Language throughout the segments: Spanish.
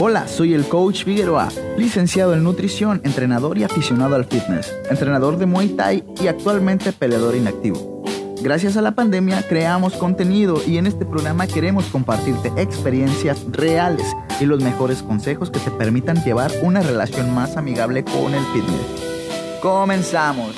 Hola, soy el coach Figueroa, licenciado en nutrición, entrenador y aficionado al fitness, entrenador de Muay Thai y actualmente peleador inactivo. Gracias a la pandemia creamos contenido y en este programa queremos compartirte experiencias reales y los mejores consejos que te permitan llevar una relación más amigable con el fitness. Comenzamos.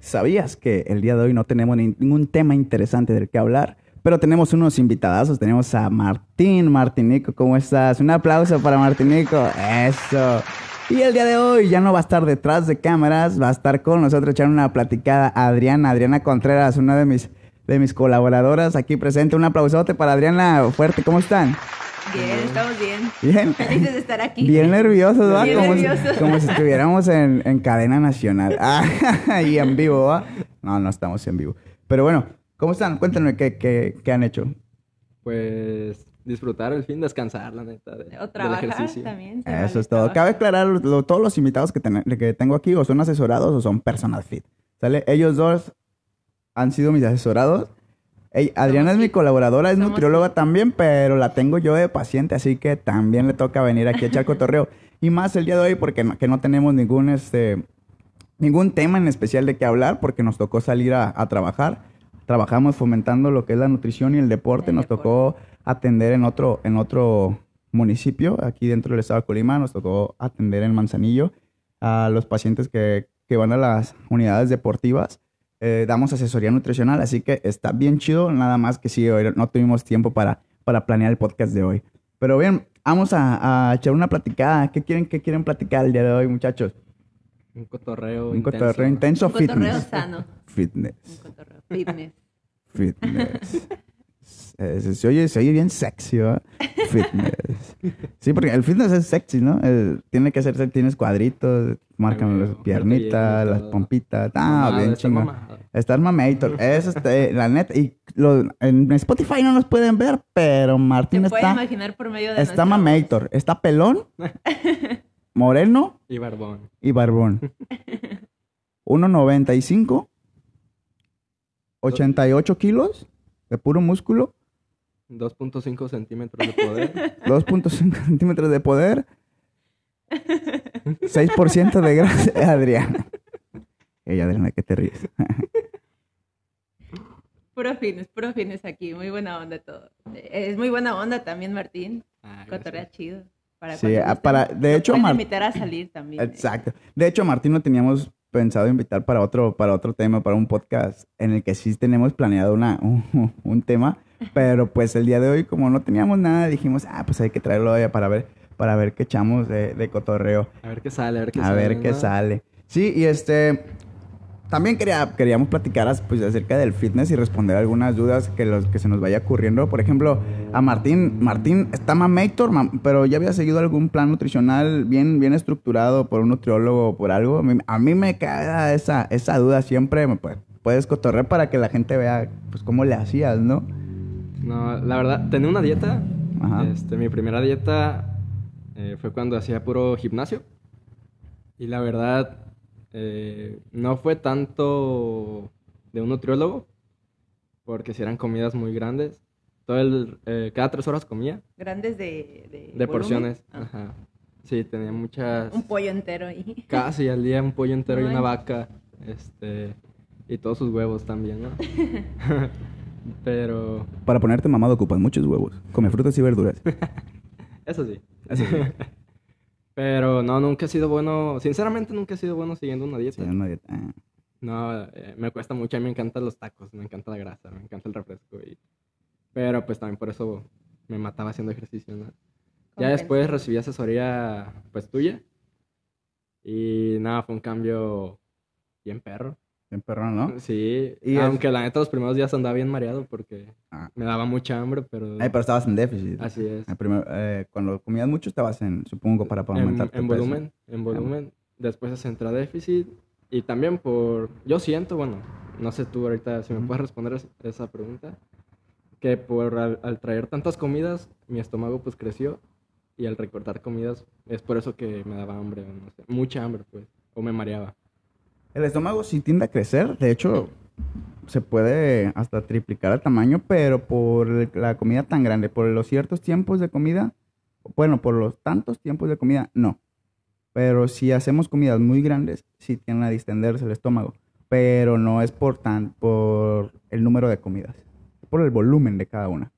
¿Sabías que el día de hoy no tenemos ningún tema interesante del que hablar? Pero tenemos unos invitados, tenemos a Martín Martinico, ¿cómo estás? Un aplauso para Martinico, eso. Y el día de hoy ya no va a estar detrás de cámaras, va a estar con nosotros echando una platicada Adriana, Adriana Contreras, una de mis, de mis colaboradoras aquí presente. Un aplausote para Adriana, fuerte, ¿cómo están? Bien, estamos bien. Bien. Felices de estar aquí. Bien nerviosos, ¿va? Bien como, nerviosos. Si, como si estuviéramos en, en cadena nacional. Ah, y en vivo, ¿va? No, no estamos en vivo. Pero bueno, ¿cómo están? Cuéntenme qué, qué, qué han hecho. Pues disfrutar el fin, descansar, la neta, de, O del trabajar ejercicio. también. Eso vale es todo. trabajar. Cabe aclarar, lo- todos los invitados que, ten- que tengo aquí o son asesorados o son personal fit. ¿Sale? Ellos dos han sido mis asesorados. Adriana es mi fit. colaboradora, es Somos nutrióloga también, pero la tengo yo de paciente, así que también le toca venir aquí a echar cotorreo. Y más el día de hoy porque no, que no tenemos ningún, este, ningún tema en especial de qué hablar porque nos tocó salir a, a trabajar. Trabajamos fomentando lo que es la nutrición y el deporte. El nos tocó atender en otro, en otro municipio, aquí dentro del estado de Colima. Nos tocó atender en Manzanillo a los pacientes que, que van a las unidades deportivas. Eh, damos asesoría nutricional, así que está bien chido. Nada más que sí, hoy no tuvimos tiempo para, para planear el podcast de hoy. Pero bien, vamos a, a echar una platicada. ¿Qué quieren, qué quieren platicar el día de hoy, muchachos? Un cotorreo Un intenso. cotorreo intenso Un cotorreo fitness. sano. Fitness. Un cotorreo. Fitness. Fitness. Eh, se, se oye, se oye bien sexy, ¿verdad? Fitness. Sí, porque el fitness es sexy, ¿no? El- tiene que ser, tienes cuadritos, marcan las piernitas, las pompitas. Ah, Mamado, bien mamado. Estar mamator. Eso está, eh, la neta. Y lo- en Spotify no nos pueden ver, pero Martín Se puede está, imaginar por medio de está voz. mamator. Está pelón, moreno Y barbón. y barbón. 1.95, 88 kilos de puro músculo. 2.5 centímetros de poder. 2.5 centímetros de poder. 6% de grasa. Adriana. Ella, Adriana, ¿qué te ríes? Puro fitness, puro fitness aquí. Muy buena onda todo. Eh, Es muy buena onda también, Martín. Ah. Cotorrea chido. Para Sí, ah, para- de hecho, pueden Mar- invitar a salir también. eh. Exacto. De hecho, Martín lo teníamos pensado invitar para otro, para otro tema, para un podcast en el que sí tenemos planeado una, un, un tema, pero pues el día de hoy, como no teníamos nada, dijimos, ah, pues hay que traerlo hoy para ver, para ver qué echamos de, de cotorreo. A ver qué sale, a ver qué a sale. ver qué ¿no? sale. Sí, y este. También quería, queríamos platicar pues, acerca del fitness y responder algunas dudas que, los, que se nos vaya ocurriendo. Por ejemplo, a Martín. Martín está mamator, mam- pero ya había seguido algún plan nutricional bien, bien estructurado por un nutriólogo o por algo. A mí, a mí me queda esa, esa duda siempre. Me puedes, puedes cotorrear para que la gente vea pues cómo le hacías, ¿no? No, la verdad, tenía una dieta. Ajá. Este, mi primera dieta eh, fue cuando hacía puro gimnasio. Y la verdad, eh, no fue tanto de un nutriólogo, porque si eran comidas muy grandes. Todo el, eh, cada tres horas comía Grandes de, de, porciones. Ah, Ajá. Sí, tenía muchas. Un pollo entero ahí. Casi al día un pollo entero y una vaca. Este. Y todos sus huevos también, ¿no? Pero. Para ponerte mamado ocupas muchos huevos. Come frutas y verduras. Eso sí. Eso sí. Pero no, nunca he sido bueno. Sinceramente, nunca he sido bueno siguiendo una dieta. Sí, una dieta. ah. No, eh, me cuesta mucho. A mí me encantan los tacos, me encanta la grasa, me encanta el refresco. Y... Pero pues también por eso me mataba haciendo ejercicio, ¿no? Ya después recibí asesoría, pues tuya. Y nada, fue un cambio bien perro. Bien perrón, ¿no? Sí, Y es- aunque la neta los primeros días andaba bien mareado porque Ah. me daba mucha hambre, pero Ay, pero estabas en déficit. así es. El primer- eh, cuando comías mucho estabas en, supongo, para, para en, aumentar tu en peso. volumen, en volumen. Después se centra déficit y también por, yo siento, bueno, no sé tú ahorita si me puedes responder es- esa pregunta, que por al, al traer tantas comidas mi estómago pues creció y al recortar comidas es por eso que me daba hambre, no sé, mucha hambre pues, o me mareaba. El estómago sí tiende a crecer. De hecho, se puede hasta triplicar el tamaño, pero por la comida tan grande, por los ciertos tiempos de comida, bueno, por los tantos tiempos de comida, no. Pero si hacemos comidas muy grandes, sí tienden a distenderse el estómago. Pero no es por, tan, por el número de comidas, es por el volumen de cada una.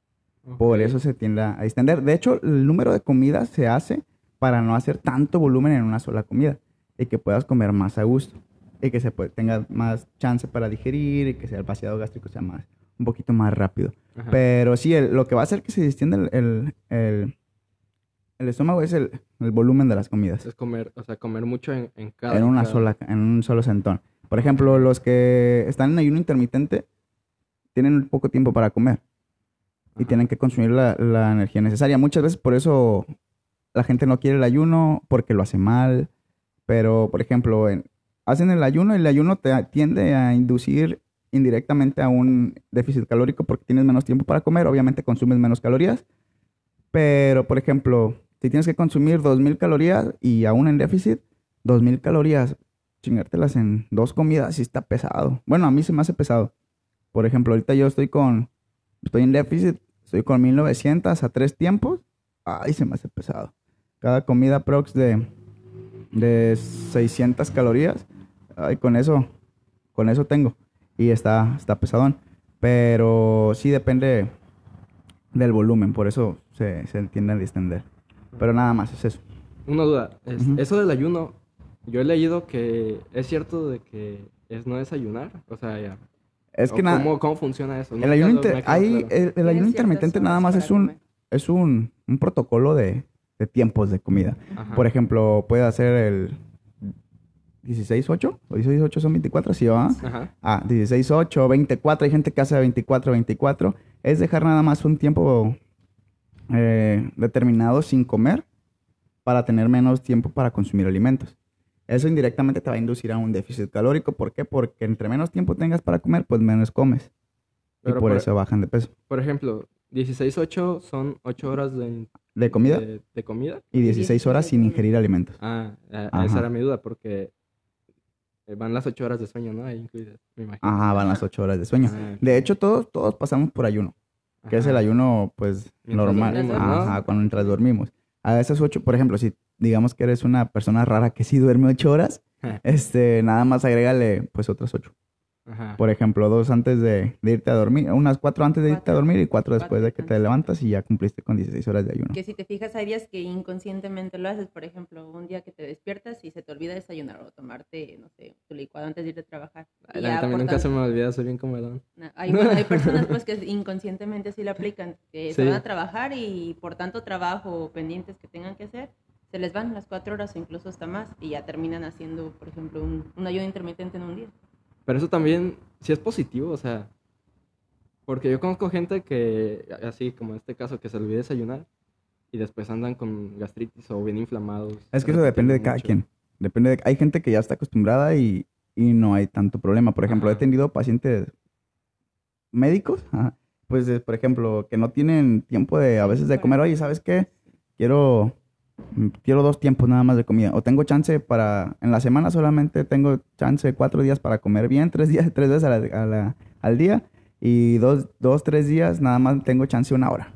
Por eso se tiende a distender. De hecho, el número de comidas se hace para no hacer tanto volumen en una sola comida y que puedas comer más a gusto y que se puede, tenga más chance para digerir y que sea el vaciado gástrico sea más un poquito más rápido. Ajá. Pero sí, el- lo que va a hacer que se distienda el, el, el- el estómago es el, el volumen de las comidas Es comer, o sea, comer mucho en, en cada. en una cada- sola, en un solo sentón. Por ejemplo, los que están en ayuno intermitente tienen poco tiempo para comer y Ajá. tienen que consumir la, la energía necesaria. Muchas veces por eso la gente no quiere el ayuno porque lo hace mal. Pero, por ejemplo, en- hacen el ayuno y el ayuno te tiende a inducir indirectamente a un déficit calórico porque tienes menos tiempo para comer. Obviamente consumes menos calorías. Pero, por ejemplo, si tienes que consumir 2.000 calorías y aún en déficit, 2.000 calorías, chingártelas en dos comidas sí está pesado. Bueno, a mí se me hace pesado. Por ejemplo, ahorita yo estoy con, estoy en déficit, estoy con 1900 a tres tiempos. Ay, se me hace pesado. Cada comida prox de, de 600 calorías. Ay, con eso, con eso tengo. Y está, está pesadón. Pero sí depende del volumen, por eso se, se tiende a distender. Pero nada más, es eso. Una duda. es-. Eso del ayuno, yo he leído que es cierto de que es no desayunar. O sea, ya. Es que nada, ¿cómo, ¿Cómo funciona eso? el ayuno, inter- hay- claro. el, ayuno intermitente nada más es un, comer. es un, un protocolo de, de tiempos de comida. Ajá. Por ejemplo, puede hacer el 16-8 o 16-8 son 24, ¿sí va? Ajá. Ah, 16-8, 24, hay gente que hace 24-24. Es dejar nada más un tiempo eh, determinado sin comer para tener menos tiempo para consumir alimentos. Eso indirectamente te va a inducir a un déficit calórico. ¿Por qué? Porque entre menos tiempo tengas para comer, pues menos comes. Pero y por por- eso bajan de peso. Por ejemplo, 16-8 son 8 horas de, ¿De comida? de, de comida. Y 16 horas sin ingerir alimentos. Ah, Ajá. esa era mi duda porque eh, van las 8 horas de sueño, ¿no? Ahí incluidas, me imagino. Ajá, van las 8 horas de sueño. Ah, De hecho, todos, todos pasamos por ayuno. Que es el ayuno, pues, Mientras normal. dormimos, ¿no? Ajá, cuando mientras dormimos. A esas ocho, por ejemplo, si digamos que eres una persona rara que sí duerme ocho horas, este, nada más agrégale, pues, otras ocho. Ajá. Por ejemplo, dos antes de, de irte a dormir, unas cuatro antes de irte a Cuatro. dormir y cuatro después Cuatro de que te levantas y ya cumpliste con 16 horas de ayuno. Que si te fijas, hay días que inconscientemente lo haces. Por ejemplo, un día que te despiertas y se te olvida desayunar o tomarte, no sé, tu licuado antes de irte a trabajar. Ay, a mí nunca se me olvida, soy bien comedón. Na- Hay, bueno, hay personas pues que inconscientemente sí lo aplican, que se Sí. van a trabajar y por tanto trabajo o pendientes que tengan que hacer, se les van las cuatro horas o incluso hasta más y ya terminan haciendo, por ejemplo, un, un ayuno intermitente en un día. Pero eso también, sí es positivo, o sea, porque yo conozco gente que, así como en este caso, que se olvida desayunar y después andan con gastritis o bien inflamados. Es que eso depende de cada mucho. quien. Depende de, hay gente que ya está acostumbrada y, y no hay tanto problema. Por ejemplo, he tenido pacientes médicos, ajá, pues, por ejemplo, que no tienen tiempo de a veces de comer. Oye, ¿sabes qué? Quiero, quiero dos tiempos nada más de comida. O tengo chance para, en la semana solamente tengo chance cuatro días para comer bien, tres días, tres veces a la- a la- al día. Y dos, dos, tres días nada más tengo chance una hora.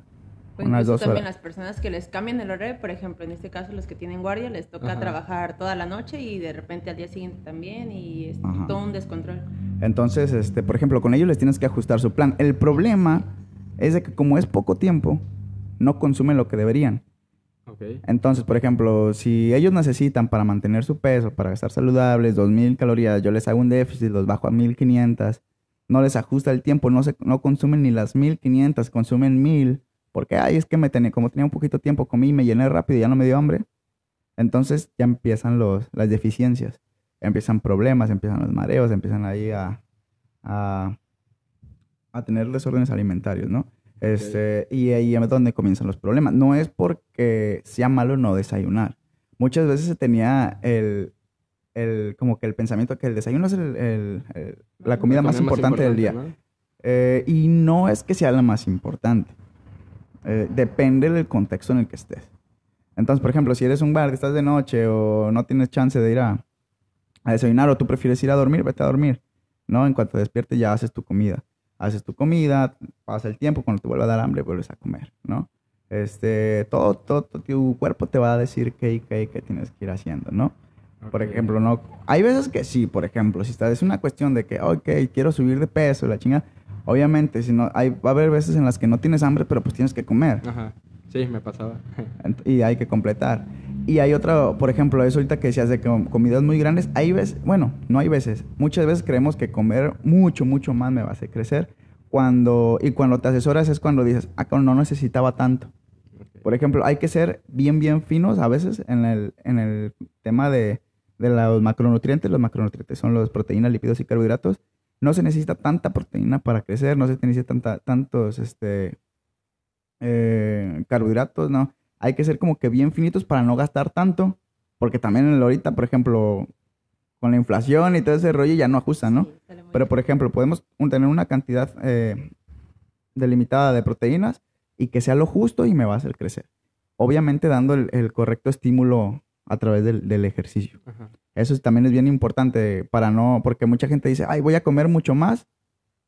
O Unas dos también horas. las personas que les cambian el horario, por ejemplo, en este caso los que tienen guardia, les toca Ajá. trabajar toda la noche y de repente al día siguiente también y es Ajá. todo un descontrol. Entonces, este, por ejemplo, con ellos les tienes que ajustar su plan. El problema es de que como es poco tiempo, no consumen lo que deberían. Entonces, por ejemplo, si ellos necesitan para mantener su peso, para estar saludables, 2000 calorías, yo les hago un déficit, los bajo a 1500, no les ajusta el tiempo, no se no consumen ni las 1500, consumen 1000, porque ay, es que me tenía como tenía un poquito de tiempo, comí, me llené rápido y ya no me dio hambre. Entonces, ya empiezan los las deficiencias, empiezan problemas, empiezan los mareos, empiezan ahí a a, a tener desórdenes alimentarios, ¿no? Este, y ahí es donde comienzan los problemas. No es porque sea malo no desayunar. Muchas veces se tenía el, el como que el pensamiento que el desayuno es el- la comida más importante del día. ¿no? Eh, y no es que sea la más importante. Eh, depende del contexto en el que estés. Entonces, por ejemplo, si eres un bar estás de noche o no tienes chance de ir a, a desayunar o tú prefieres ir a dormir, vete a dormir. ¿No? En cuanto despiertes ya haces tu comida. Haces tu comida, pasa el tiempo, cuando te vuelva a dar hambre vuelves a comer, ¿no? Este, todo, todo, tu cuerpo te va a decir qué y qué, qué tienes que ir haciendo, ¿no? Por Ok. ejemplo, no, hay veces que sí, por ejemplo, si está, es una cuestión de que, ok, quiero subir de peso, la chinga, obviamente, si no, hay, va a haber veces en las que no tienes hambre, pero pues tienes que comer. Ajá. Sí, me pasaba. Y hay que completar. Y hay otra, por ejemplo, eso ahorita que decías de comidas muy grandes, hay veces, bueno, no hay veces, muchas veces creemos que comer mucho, mucho más me va a hacer crecer. Cuando, y cuando te asesoras es cuando dices, ah, no necesitaba tanto. Ok. Por ejemplo, hay que ser bien, bien finos a veces en el, en el tema de, de los macronutrientes. Los macronutrientes son los proteínas, lípidos y carbohidratos. No se necesita tanta proteína para crecer, no se necesita tanta, tantos este, eh, carbohidratos, ¿no? Hay que ser como que bien finitos para no gastar tanto, porque también en el ahorita, por ejemplo, con la inflación y todo ese rollo ya no ajustan, ¿no? Sí, Pero, por ejemplo, podemos un- tener una cantidad eh, delimitada de proteínas y que sea lo justo y me va a hacer crecer. Obviamente dando el, el correcto estímulo a través del, del ejercicio. Ajá. Eso es- también es bien importante para no, porque mucha gente dice, ay, voy a comer mucho más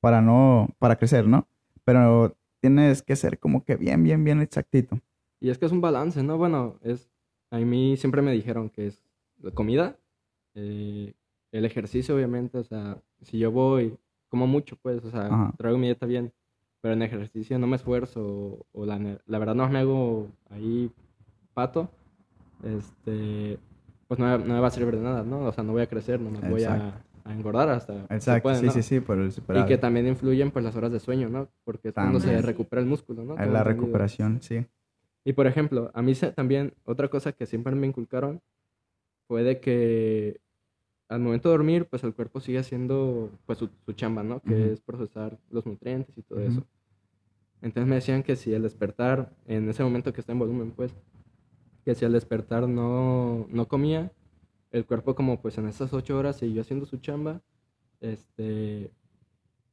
para no, para crecer, ¿no? Pero tienes que ser como que bien, bien, bien exactito. Y es que es un balance, ¿no? Bueno, es a mí siempre me dijeron que es la comida, eh, el ejercicio, obviamente, o sea, si yo voy, como mucho, pues, o sea, Ajá. traigo mi dieta bien, pero en ejercicio no me esfuerzo, o, o la, la verdad no me hago ahí pato, este, pues no, no me va a servir de nada, ¿no? O sea, no voy a crecer, no me voy a. a engordar hasta Exacto, puede, sí, ¿no? sí, sí, por el Y superávit. que también influyen, pues, las horas de sueño, ¿no? Porque es cuando se recupera el músculo, ¿no? Tengo la recuperación, sí. Y por ejemplo, a mí se- también otra cosa que siempre me inculcaron fue de que al momento de dormir, pues el cuerpo sigue haciendo pues su, su chamba, ¿no? Que Ujú. es procesar los nutrientes y todo Ujú. eso. Entonces me decían que si el despertar, en ese momento que está en volumen, pues, que si al despertar no, no comía, el cuerpo como pues en esas ocho horas siguió haciendo su chamba, este,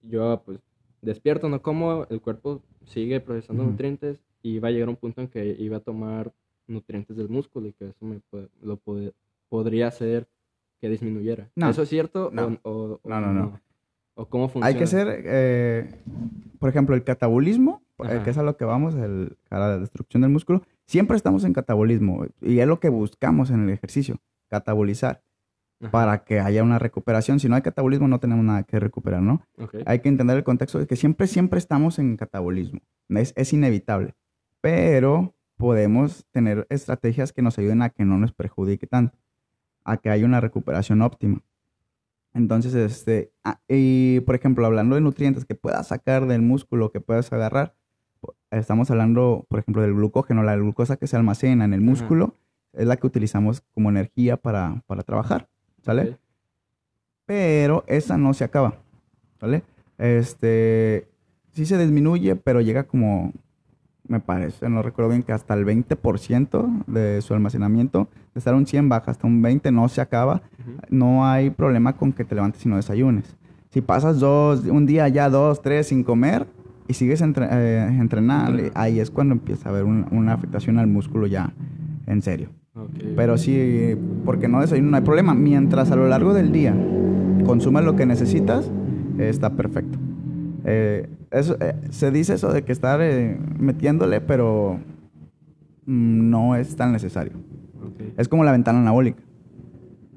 yo pues despierto, no como, el cuerpo sigue procesando nutrientes y va a llegar un punto en que iba a tomar nutrientes del músculo y que eso me lo podría hacer que disminuyera. No. ¿Eso es cierto? No. O, o- o No, no, no. ¿O cómo funciona? Hay que ser, eh, por ejemplo, el catabolismo, eh, Ajá. que es a lo que vamos, el, a la destrucción del músculo. Siempre estamos en catabolismo y es lo que buscamos en el ejercicio, catabolizar, Ajá. para que haya una recuperación. Si no hay catabolismo, no tenemos nada que recuperar, ¿no? Hay que entender el contexto de que siempre, siempre estamos en catabolismo. Es, es inevitable. Pero podemos tener estrategias que nos ayuden a que no nos perjudique tanto, a que haya una recuperación óptima. Entonces, este, ah, y por ejemplo, hablando de nutrientes que puedas sacar del músculo, que puedas agarrar, estamos hablando, por ejemplo, del glucógeno, la glucosa que se almacena en el Ajá. Es la que utilizamos como energía para, para trabajar, ¿sale? Pero esa no se acaba, ¿vale? Este, sí se disminuye, pero llega como, me parece, no recuerdo bien, que hasta el 20% de su almacenamiento, de estar un 100 baja hasta un 20, no se acaba, no hay problema con que te levantes y no desayunes. Si pasas dos, un día ya dos, tres sin comer y sigues entre- eh, entrenando, ahí es cuando empieza a haber un- una afectación al músculo ya en serio. Pero sí, porque no desayuno, no hay problema. Mientras a lo largo del día consumas lo que necesitas, eh, está perfecto. Eh, eso, eh, se dice eso de que estar eh, metiéndole, pero mm, no es tan necesario. Es como la ventana anabólica.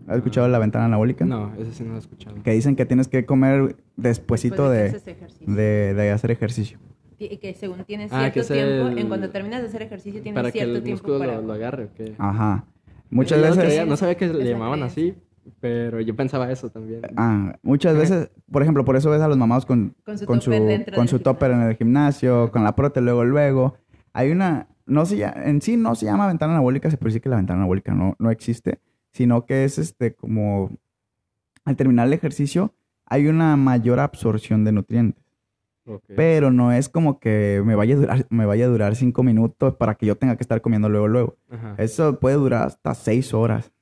¿Has escuchado la ventana anabólica? No, ese sí no lo he escuchado. Que dicen que tienes que comer despuesito de, ejercicio. de, de hacer ejercicio. Que según tienes Ah, que cierto tiempo, el- en cuando terminas de hacer ejercicio tienes Para que cierto el tiempo para... lo, lo agarre, ¿o qué? Ajá. Muchas Yo no veces... creía- no sabía que le llamaban así, pero yo pensaba eso también. Ah, muchas veces, por ejemplo, por eso ves a los mamados con, Con su con su, topper dentro con su topper en el gimnasio, con la prote luego, luego. Hay una, no se llama- en sí no se llama ventana anabólica, se puede decir que la ventana anabólica no, no existe, sino que es este como, al terminar el ejercicio, hay una mayor absorción de nutrientes. Ok. Pero no es como que me vaya a durar, me vaya a durar cinco minutos para que yo tenga que estar comiendo luego, luego. Ajá. Eso puede durar hasta seis horas.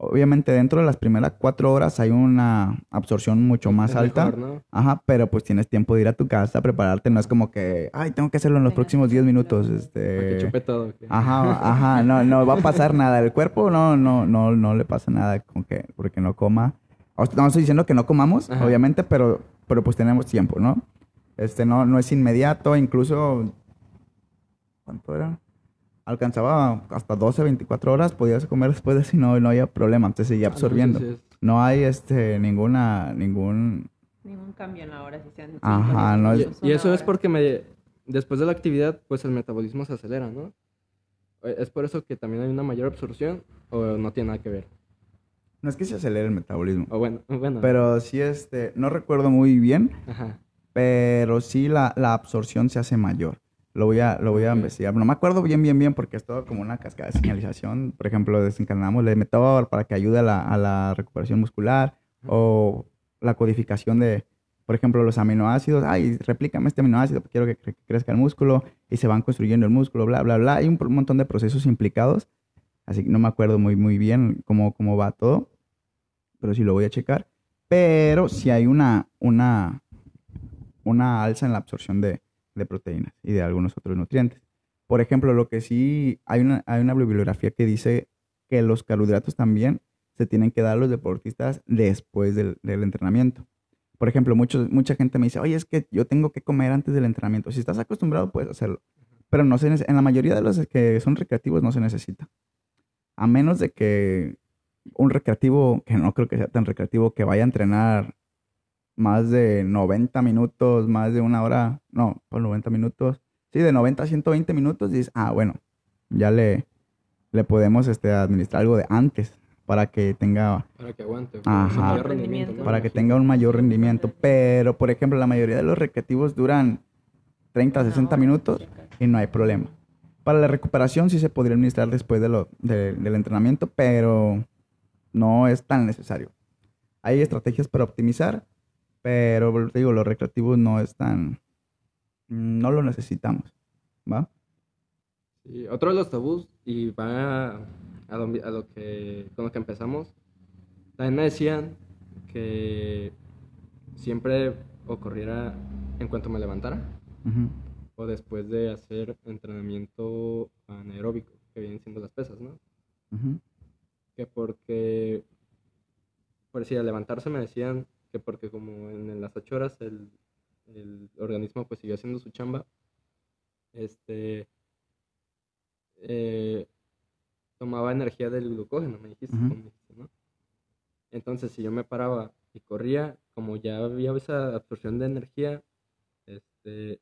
Obviamente dentro de las primeras cuatro horas hay una absorción mucho más Es alta. mejor, ¿no? Ajá, pero pues tienes tiempo de ir a tu casa, prepararte. No es como que, ay, tengo que hacerlo en los Venga, próximos 10 minutos. Este... chupe todo. Ajá, ajá, no, no va a pasar nada. El cuerpo no, no, no, no le pasa nada con que, porque no coma. O sea, No estoy diciendo que no comamos, Ajá. obviamente, pero, pero pues tenemos tiempo, ¿no? Este no, no es inmediato, incluso ¿cuánto era? Alcanzaba hasta 12, 24 horas, podías comer después de si no, no había problema, entonces seguía Ah, absorbiendo. No hay este ninguna, ningún, Ningún cambio en la hora, si sean Ajá, no es- Y, y eso es porque me, después de la actividad, pues el metabolismo se acelera, ¿no? Eh, Es por eso que también hay una mayor absorción o no tiene nada que ver. no es que se acelere el metabolismo, O bueno, bueno. pero sí este, no recuerdo muy bien, Ajá. Pero sí la, la absorción se hace mayor. Lo voy a, lo voy a investigar. No me acuerdo bien, bien, bien, porque es todo como una cascada de señalización. Por ejemplo, desencadenamos el metor para que ayude a la, a la recuperación muscular o la codificación de, por ejemplo, los aminoácidos. Ay, replícame este aminoácido, quiero que, cre- crezca el músculo y se van construyendo el músculo, bla, bla, bla. Hay un, un montón de procesos implicados. Así que no me acuerdo muy, muy bien cómo, cómo va todo, pero sí lo voy a checar. Pero sí hay una, una, una alza en la absorción de, proteínas y de algunos otros nutrientes. Por ejemplo, lo que sí, hay una, hay una bibliografía que dice que los carbohidratos también se tienen que dar a los deportistas después del, entrenamiento. Por ejemplo, muchos, mucha gente me dice, oye, es que yo tengo que comer antes del entrenamiento. Si estás acostumbrado, puedes hacerlo. Pero no se, en la mayoría de los que son recreativos no se necesita. A menos de que un recreativo, que no creo que sea tan recreativo, que vaya a entrenar más de 90 minutos, más de una hora, no, por 90 minutos, sí, de 90 a 120 minutos, dices, ah, bueno, ya le, le podemos este, administrar algo de antes para que tenga, Para que aguante. Ajá. ese mayor Rendimiento. ¿no? para que tenga un mayor rendimiento. Pero, por ejemplo, la mayoría de los recreativos duran 30 a Una 60 hora, minutos y no hay problema. Para la recuperación sí se podría administrar después de lo, de- del entrenamiento, pero no es tan necesario. Hay estrategias para optimizar, pero te digo, los recreativos no es tan... No lo necesitamos, ¿va? Otro de los tabús, y va a lo, a lo que, con lo que empezamos, también me decían que siempre ocurriera en cuanto me levantara o después de hacer entrenamiento anaeróbico, que vienen siendo las pesas, ¿no? Que porque, por decir, al levantarse me decían que porque como en las ocho horas el, el organismo pues siguió haciendo su chamba, este, eh, tomaba energía del glucógeno, me dijiste, Ujú. como dijiste, ¿no? Entonces, si yo me paraba y corría, como ya había esa absorción de energía, este,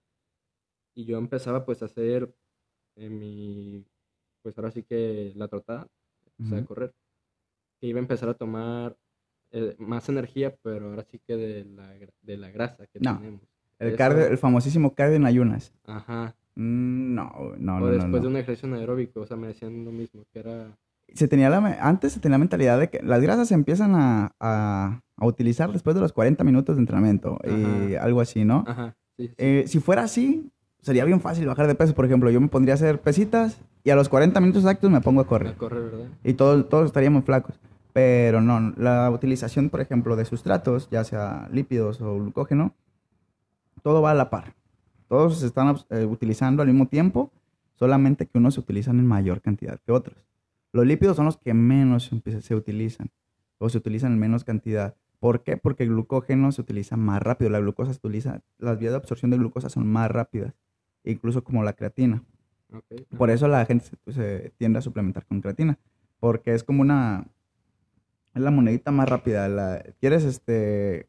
y yo empezaba pues a hacer eh, mi, pues ahora sí que la trotada, o sea, Ujú. correr, que iba a empezar a tomar eh, más energía, pero ahora sí que de la, de la grasa que No. tenemos. El, Eso- cardio, el famosísimo cardio en ayunas. Ajá. Mm, No, no, o no, después no. de un ejercicio anaeróbico, o sea, me decían lo mismo, que era... se tenía la, antes se tenía la mentalidad de que las grasas se empiezan a, a- a utilizar después de los 40 minutos de entrenamiento y algo así, ¿no? Ajá, sí, sí. Eh, si fuera así, sería bien fácil bajar de peso. Por ejemplo, yo me pondría a hacer pesitas y a los 40 minutos exactos me pongo a a correr. correr, ¿verdad? Y todos, todos estaríamos flacos. Pero no, la utilización, por ejemplo, de sustratos, ya sea lípidos o glucógeno, todo va a la par. Todos se están eh, utilizando al mismo tiempo, solamente que unos se utilizan en mayor cantidad que otros. Los lípidos son los que menos se utilizan o se utilizan en menos cantidad. ¿Por qué? Porque el glucógeno se utiliza más rápido. La glucosa se utiliza, las vías de absorción de glucosa son más rápidas, incluso como la creatina. Por eso la gente se, se tiende a suplementar con creatina. Porque es como una. Es la monedita más rápida. La- quieres este,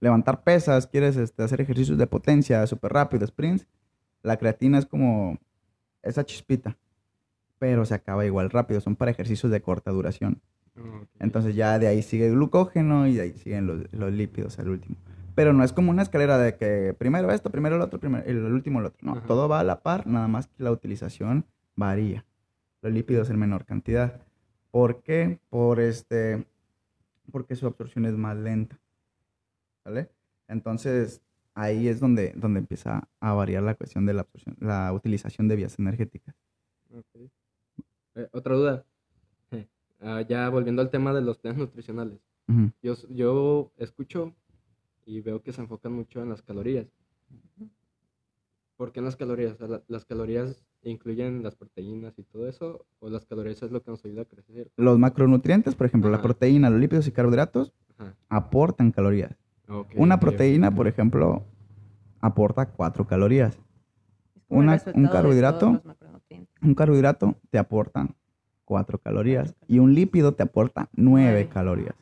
levantar pesas, quieres este, hacer ejercicios de potencia súper rápido, sprints. La creatina es como esa chispita. Pero se acaba igual rápido. Son para ejercicios de corta duración. Entonces ya de ahí sigue el glucógeno y de ahí siguen los, los lípidos al último. Pero no es como una escalera de que primero esto, primero el otro, primero el último el otro. No, Ajá. todo va a la par, nada más que la utilización varía. Los lípidos en menor cantidad. ¿Por qué? Por este, porque su absorción es más lenta. ¿Vale? Entonces ahí es donde, donde empieza a variar la cuestión de la absorción, la utilización de vías energéticas. Eh, otra duda. Ah, ya volviendo al tema de los planes nutricionales. Yo, yo escucho y veo que se enfocan mucho en las calorías. ¿Por qué en las calorías? O sea, la- ¿Las calorías incluyen las proteínas y todo eso? ¿O las calorías es lo que nos ayuda a crecer? Los macronutrientes, por ejemplo, la proteína, los lípidos y carbohidratos, Ajá. aportan calorías. Una proteína, por ejemplo, aporta 4 calorías. Una- un carbohidrato. un carbohidrato te aporta 4 calorías y un lípido te aporta 9 calorías.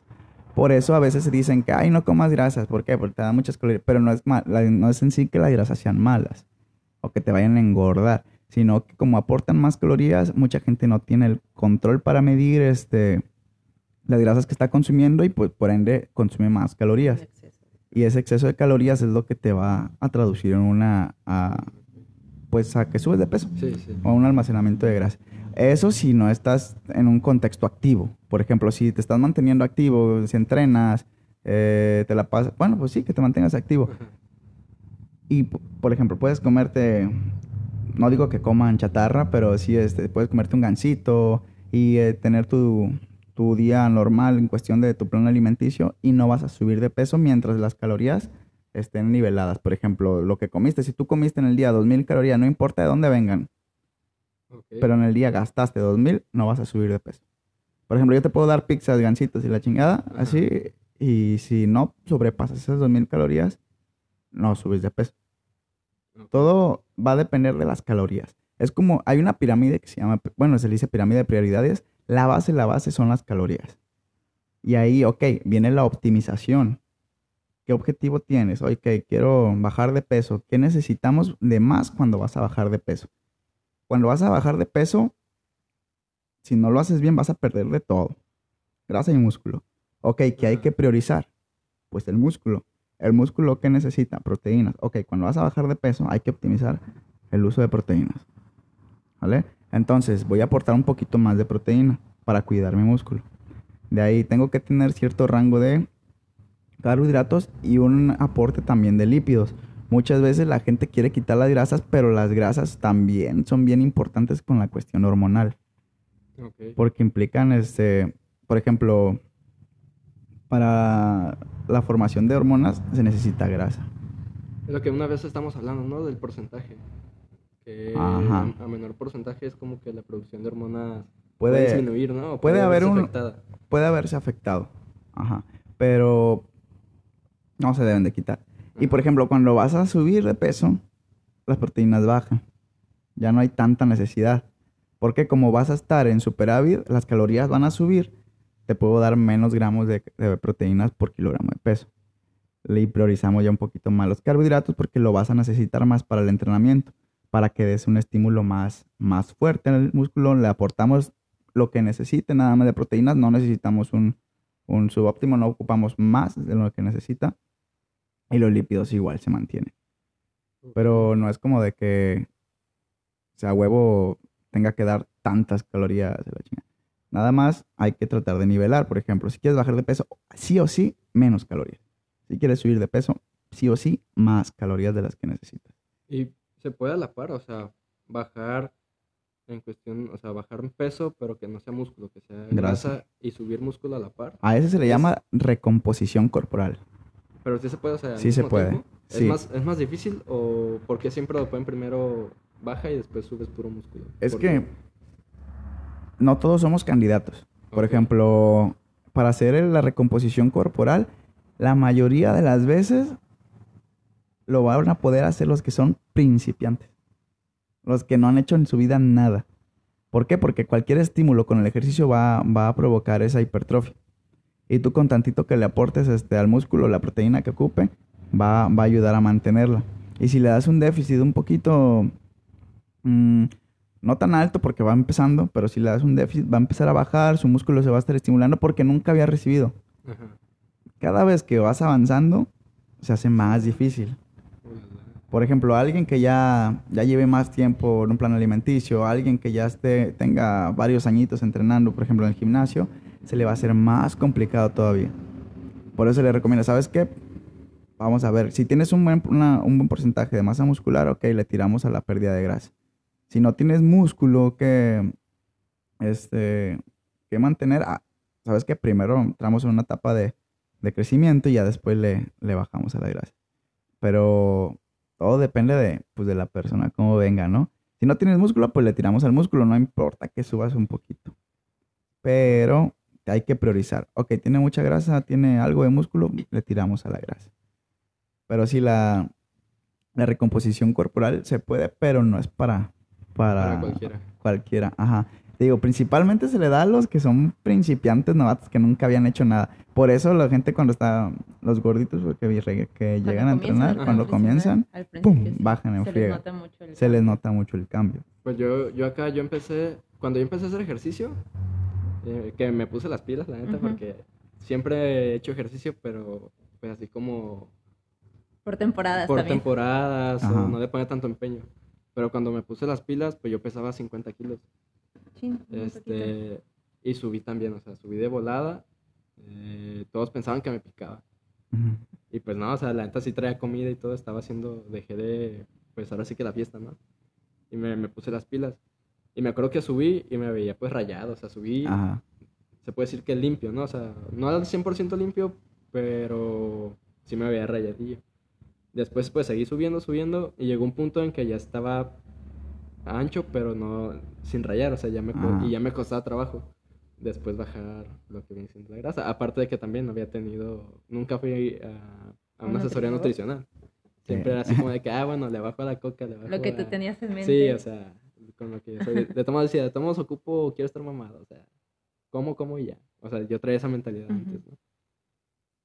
Por eso a veces se dicen que, ay, no comas grasas. ¿Por qué? Porque te dan muchas calorías. Pero no es, mal, no es en sí que las grasas sean malas o que te vayan a engordar, sino que como aportan más calorías, mucha gente no tiene el control para medir este, las grasas que está consumiendo y pues por ende consume más calorías. Y ese exceso de calorías es lo que te va a traducir en una, pues a que subes de peso o a un almacenamiento de grasa. Eso si no estás en un contexto activo. Por ejemplo, si te estás manteniendo activo, si entrenas, eh, te la pasas. Bueno, pues sí, que te mantengas activo. Y, por ejemplo, puedes comerte. No digo que coman chatarra, pero sí este, puedes comerte un gansito y eh, tener tu, tu día normal en cuestión de tu plan alimenticio y no vas a subir de peso mientras las calorías estén niveladas. Por ejemplo, lo que comiste, si tú comiste en el día 2000 calorías, no importa de dónde vengan, pero en el día gastaste 2000, no vas a subir de peso. Por ejemplo, yo te puedo dar pizzas, gancitos y la chingada, así, y si no sobrepasas esas 2000 calorías, no subes de peso. Todo va a depender de las calorías. Es como, hay una pirámide que se llama, bueno, se le dice pirámide de prioridades. La base, la base son las calorías. Y ahí, ok, viene la optimización. ¿Qué objetivo tienes? Ok, quiero bajar de peso. ¿Qué necesitamos de más cuando vas a bajar de peso? Cuando vas a bajar de peso, si no lo haces bien, vas a perder de todo. Grasa y músculo. Ok, ¿qué hay que priorizar? Pues el músculo. El músculo que necesita proteínas. Ok, cuando vas a bajar de peso, hay que optimizar el uso de proteínas. ¿Vale? Entonces, voy a aportar un poquito más de proteína para cuidar mi músculo. De ahí tengo que tener cierto rango de carbohidratos y un aporte también de lípidos. Muchas veces la gente quiere quitar las grasas, pero las grasas también son bien importantes con la cuestión hormonal. Porque implican, este, por ejemplo, para la formación de hormonas se necesita grasa. Es lo que una vez estamos hablando, ¿no? Del porcentaje. Que A, menor porcentaje es como que la producción de hormonas puede, disminuir, ¿no? Puede, haber un, puede haberse afectado. Ajá. Pero no se deben de quitar. Y por ejemplo, cuando vas a subir de peso, las proteínas bajan. Ya no hay tanta necesidad. Porque como vas a estar en superávit, las calorías van a subir. Te puedo dar menos gramos de, proteínas por kilogramo de peso. Le priorizamos ya un poquito más los carbohidratos porque lo vas a necesitar más para el entrenamiento. Para que des un estímulo más, más fuerte en el músculo, le aportamos lo que necesite nada más de proteínas. No necesitamos un, un subóptimo, no ocupamos más de lo que necesita y los lípidos igual se mantienen. Pero no es como de que, sea, huevo tenga que dar tantas calorías de la chingada. Nada más hay que tratar de nivelar. Por ejemplo, si quieres bajar de peso, sí o sí, menos calorías. Si quieres subir de peso, sí o sí, más calorías de las que necesitas. Y se puede a la par, o sea, bajar en cuestión, o sea, bajar un peso, pero que no sea músculo, que sea grasa, y subir músculo a la par. A ese se le llama recomposición corporal. Pero sí se puede, o sea, sí se puede. ¿Es, más, ¿Es más difícil o porque siempre lo pueden primero baja y después subes puro músculo? Es que no todos somos candidatos. Por ejemplo, para hacer la recomposición corporal, la mayoría de las veces lo van a poder hacer los que son principiantes. Los que no han hecho en su vida nada. ¿Por qué? Porque cualquier estímulo con el ejercicio va, va a provocar esa hipertrofia y tú con tantito que le aportes este, al músculo la proteína que ocupe, va, va a ayudar a mantenerla. Y si le das un déficit un poquito, mm, no tan alto porque va empezando, pero si le das un déficit va a empezar a bajar, su músculo se va a estar estimulando porque nunca había recibido. Cada vez que vas avanzando, se hace más difícil. Por ejemplo, alguien que ya, ya lleve más tiempo en un plan alimenticio, alguien que ya esté, tenga varios añitos entrenando, por ejemplo, en el gimnasio, se le va a hacer más complicado todavía. Por eso le recomiendo, ¿sabes qué? Vamos a ver, si tienes un buen, un buen porcentaje de masa muscular, ok, le tiramos a la pérdida de grasa. Si no tienes músculo que, este, que mantener, ah, ¿sabes qué? Primero entramos en una etapa de, de crecimiento y ya después le, le bajamos a la grasa. Pero todo depende de, pues, de la persona, cómo venga, ¿no? Si no tienes músculo, pues le tiramos al músculo, no importa que subas un poquito. Pero hay que priorizar. Ok, tiene mucha grasa, tiene algo de músculo, le tiramos a la grasa. Pero sí, la, la recomposición corporal se puede, pero no es para, para, Para cualquiera. cualquiera. Ajá. Te digo, principalmente se le da a los que son principiantes novatos que nunca habían hecho nada. Por eso la gente cuando está, los gorditos porque que Cuando llegan a entrenar, cuando comienzan, al ¡pum! sí, bajan en se friega. Les nota mucho el se les nota mucho el cambio. Pues yo, yo acá, yo empecé, cuando yo empecé a hacer ejercicio, eh, que me puse las pilas, la neta, Ujú. porque siempre he hecho ejercicio, pero pues así como Por temporadas por también. temporadas, no le ponía tanto empeño. Pero cuando me puse las pilas, pues yo pesaba 50 kilos. Sí. Este, y subí también, o sea, subí de volada. eh, todos pensaban que me picaba. Ujú. Y pues no, o sea, la neta sí traía comida y todo, estaba haciendo, dejé de, pues ahora sí que la fiesta, ¿no? Y me, me puse las pilas. Y me acuerdo que subí y me veía pues rayado, o sea, subí, Ajá. se puede decir que limpio, ¿no? O sea, no al 100% limpio, pero sí me veía rayadillo. Después pues seguí subiendo, subiendo y llegó un punto en que ya estaba ancho, pero no sin rayar, o sea, ya me, co- Ajá. y ya me costaba trabajo después bajar lo que viene siendo la grasa. Aparte de que también no había tenido, nunca fui a, a ¿Un una asesoría nutricional. Siempre era así como de que, ah, bueno, le bajo a la coca, le bajo Lo que tú a- tenías en mente. Sí, o sea, con lo que yo soy. De, todos modos decía, de todos ocupo, quiero estar mamado, o sea, como, como y ya. O sea, yo traía esa mentalidad Ujú. antes, ¿no?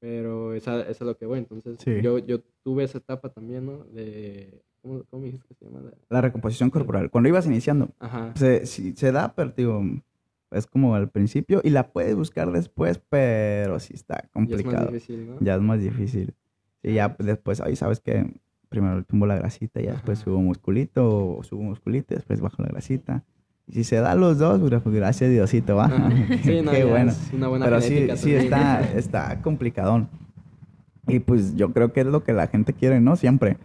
Pero esa, esa es lo que voy, entonces Sí. yo, yo tuve esa etapa también, ¿no? De, ¿cómo, cómo me dijiste que se llama? La- La recomposición corporal. Cuando ibas iniciando, Ajá. se, sí, se da, pero digo, es como al principio y la puedes buscar después, pero sí está Ya es complicado. más difícil, ¿no? Ya es más difícil. Y ya después, ahí sabes que primero tumbo la grasita, ya después subo musculito, o subo musculito, después bajo la grasita. Si se da los dos, pues, pues, gracias Diosito, va. Ajá. Sí, no, Qué bueno. es una buena Pero sí, sí está, está complicadón. Y pues yo creo que es lo que la gente quiere, ¿no? Siempre.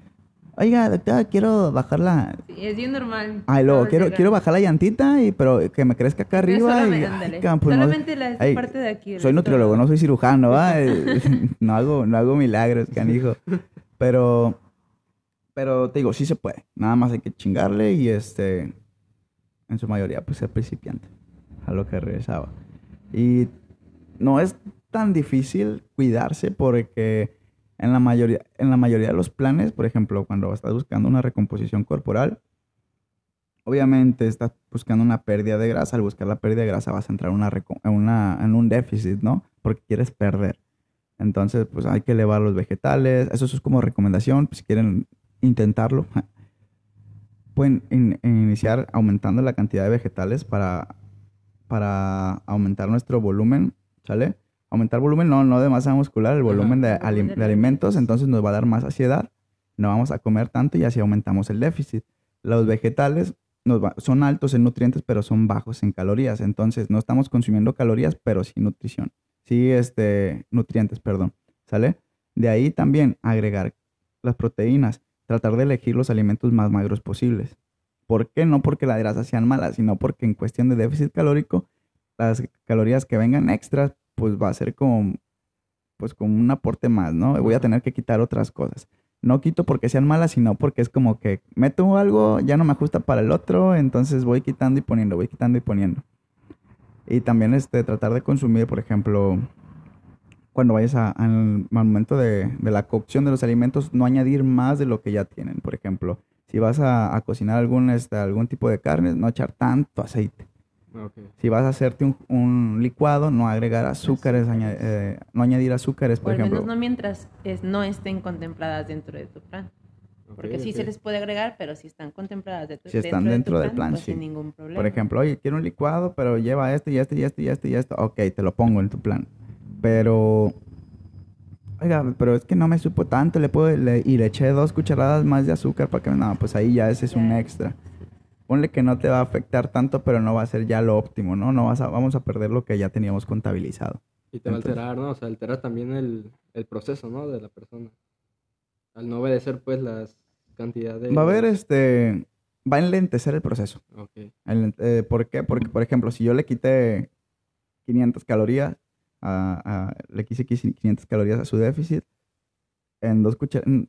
Oiga, doctor, quiero bajar la... Sí, es bien normal. Ay, luego, quiero, quiero bajar la llantita, y, pero que me crezca acá arriba. solamente, y, ay, pues, no- solamente la esta ay, parte de aquí. soy nutriólogo, no soy cirujano, ¿va? No hago, no hago milagros, canijo. Pero, pero te digo, sí se puede. Nada más hay que chingarle y este, en su mayoría, pues ser principiante. A lo que regresaba. Y no es tan difícil cuidarse porque en la mayoría, en la mayoría de los planes, por ejemplo, cuando estás buscando una recomposición corporal, obviamente estás buscando una pérdida de grasa. Al buscar la pérdida de grasa vas a entrar en, una una- en un déficit, ¿no? Porque quieres perder. Entonces, pues hay que elevar los vegetales. Eso es como recomendación. pues, si quieren intentarlo, pueden in- iniciar aumentando la cantidad de vegetales para, para aumentar nuestro volumen, ¿sale? Aumentar volumen no, no de masa muscular, el volumen de, alim- de de alimentos, entonces nos va a dar más saciedad, no vamos a comer tanto y así aumentamos el déficit. Los vegetales nos va- son altos en nutrientes, pero son bajos en calorías, entonces no estamos consumiendo calorías, pero sí nutrición, sí este, nutrientes, perdón, ¿sale? De ahí también agregar las proteínas, tratar de elegir los alimentos más magros posibles. ¿Por qué? No porque las grasas sean malas, sino porque en cuestión de déficit calórico, las calorías que vengan extras, pues va a ser como, pues como un aporte más, ¿no? Voy a tener que quitar otras cosas. No quito porque sean malas, sino porque es como que meto algo, ya no me ajusta para el otro, entonces voy quitando y poniendo, voy quitando y poniendo. Y también este, tratar de consumir, por ejemplo, cuando vayas a- al momento de, de la cocción de los alimentos, no añadir más de lo que ya tienen. Por ejemplo, si vas a, a cocinar algún, este, algún tipo de carne, no echar tanto aceite. Ok. Si vas a hacerte un, un licuado, no agregar azúcares, aña- eh, no añadir azúcares, por ejemplo. menos no mientras es- no estén contempladas dentro de tu plan. Porque sí se les puede agregar, pero si están contempladas de tu- Si están de tu dentro del plan, pues sí. sin ningún problema. Por ejemplo, oye, quiero un licuado, pero lleva esto y esto y esto y esto y esto. Ok, te lo pongo en tu plan. Pero, oiga, pero es que no me supo tanto, le puedo, le- y le eché dos cucharadas más de azúcar para que, no, pues ahí ya ese es un extra. Ponle que no te va a afectar tanto, pero no va a ser ya lo óptimo, ¿no? No vas a, vamos a perder lo que ya teníamos contabilizado. Y te va a alterar, ¿no? O sea, altera también el, el proceso, ¿no? De la persona. Al no obedecer, pues, las cantidades... Va a haber este, va a enlentecer el proceso. Ok. El- eh, ¿Por qué? Porque, por ejemplo, si yo le quité 500 calorías, a, a- le quise 500 calorías a su déficit, en dos cucharadas,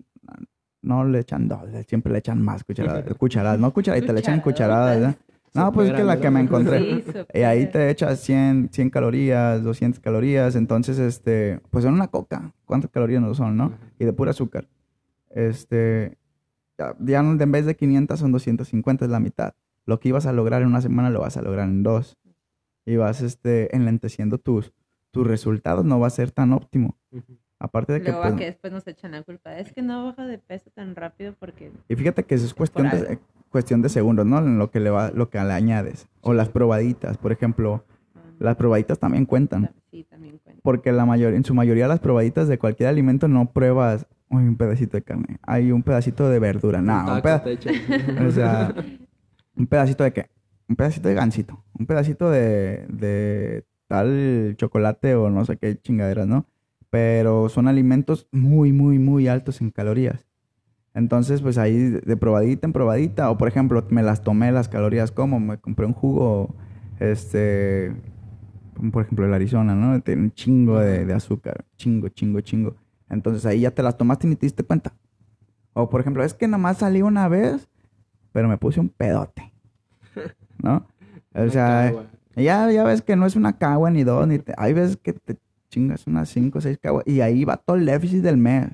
no le echan dos, siempre le echan más cucharadas, cucharadas, no cucharaditas, le echan cucharadas, ¿verdad? No, pues es que la que me encontré. Y ahí te echas 100, 100 calorías, 200 calorías, entonces, este, pues son una coca. ¿Cuántas calorías no son, no? Y de pura azúcar. Este, ya, ya en vez de 500 son 250, es la mitad. lo que ibas a lograr en una semana lo vas a lograr en dos. Y vas este, enlenteciendo tus, tus resultados, no va a ser tan óptimo. Aparte de que... Luego pues, a que después nos echan la culpa. Es que no baja de peso tan rápido porque... Y fíjate que eso es cuestión de, cuestión de segundos, ¿no? En lo que le va, lo que le añades. O las probaditas, por ejemplo, um, las probaditas también cuentan. Sí, también cuenta. Porque la mayor, en su mayoría las probaditas de cualquier alimento no pruebas "Uy, un pedacito de carne. Hay un pedacito de verdura. No, un, Taco, peda- te echan. o sea, un pedacito de qué? Un pedacito de gansito. Un pedacito de, de tal chocolate o no sé qué chingaderas, ¿no? Pero son alimentos muy, muy, muy altos en calorías. Entonces, pues ahí de probadita en probadita, o por ejemplo, me las tomé las calorías como, me compré un jugo, este, como por ejemplo el Arizona, ¿no? Tiene un chingo de, de azúcar, chingo, chingo, chingo. Entonces ahí ya te las tomaste y ni te diste cuenta. O por ejemplo, es que nomás salí una vez, pero me puse un pedote, ¿no? O sea. Ya, ya ves que no es una cagua ni dos, ni te- hay veces que te chingas unas cinco o seis caguas y ahí va todo el déficit del mes,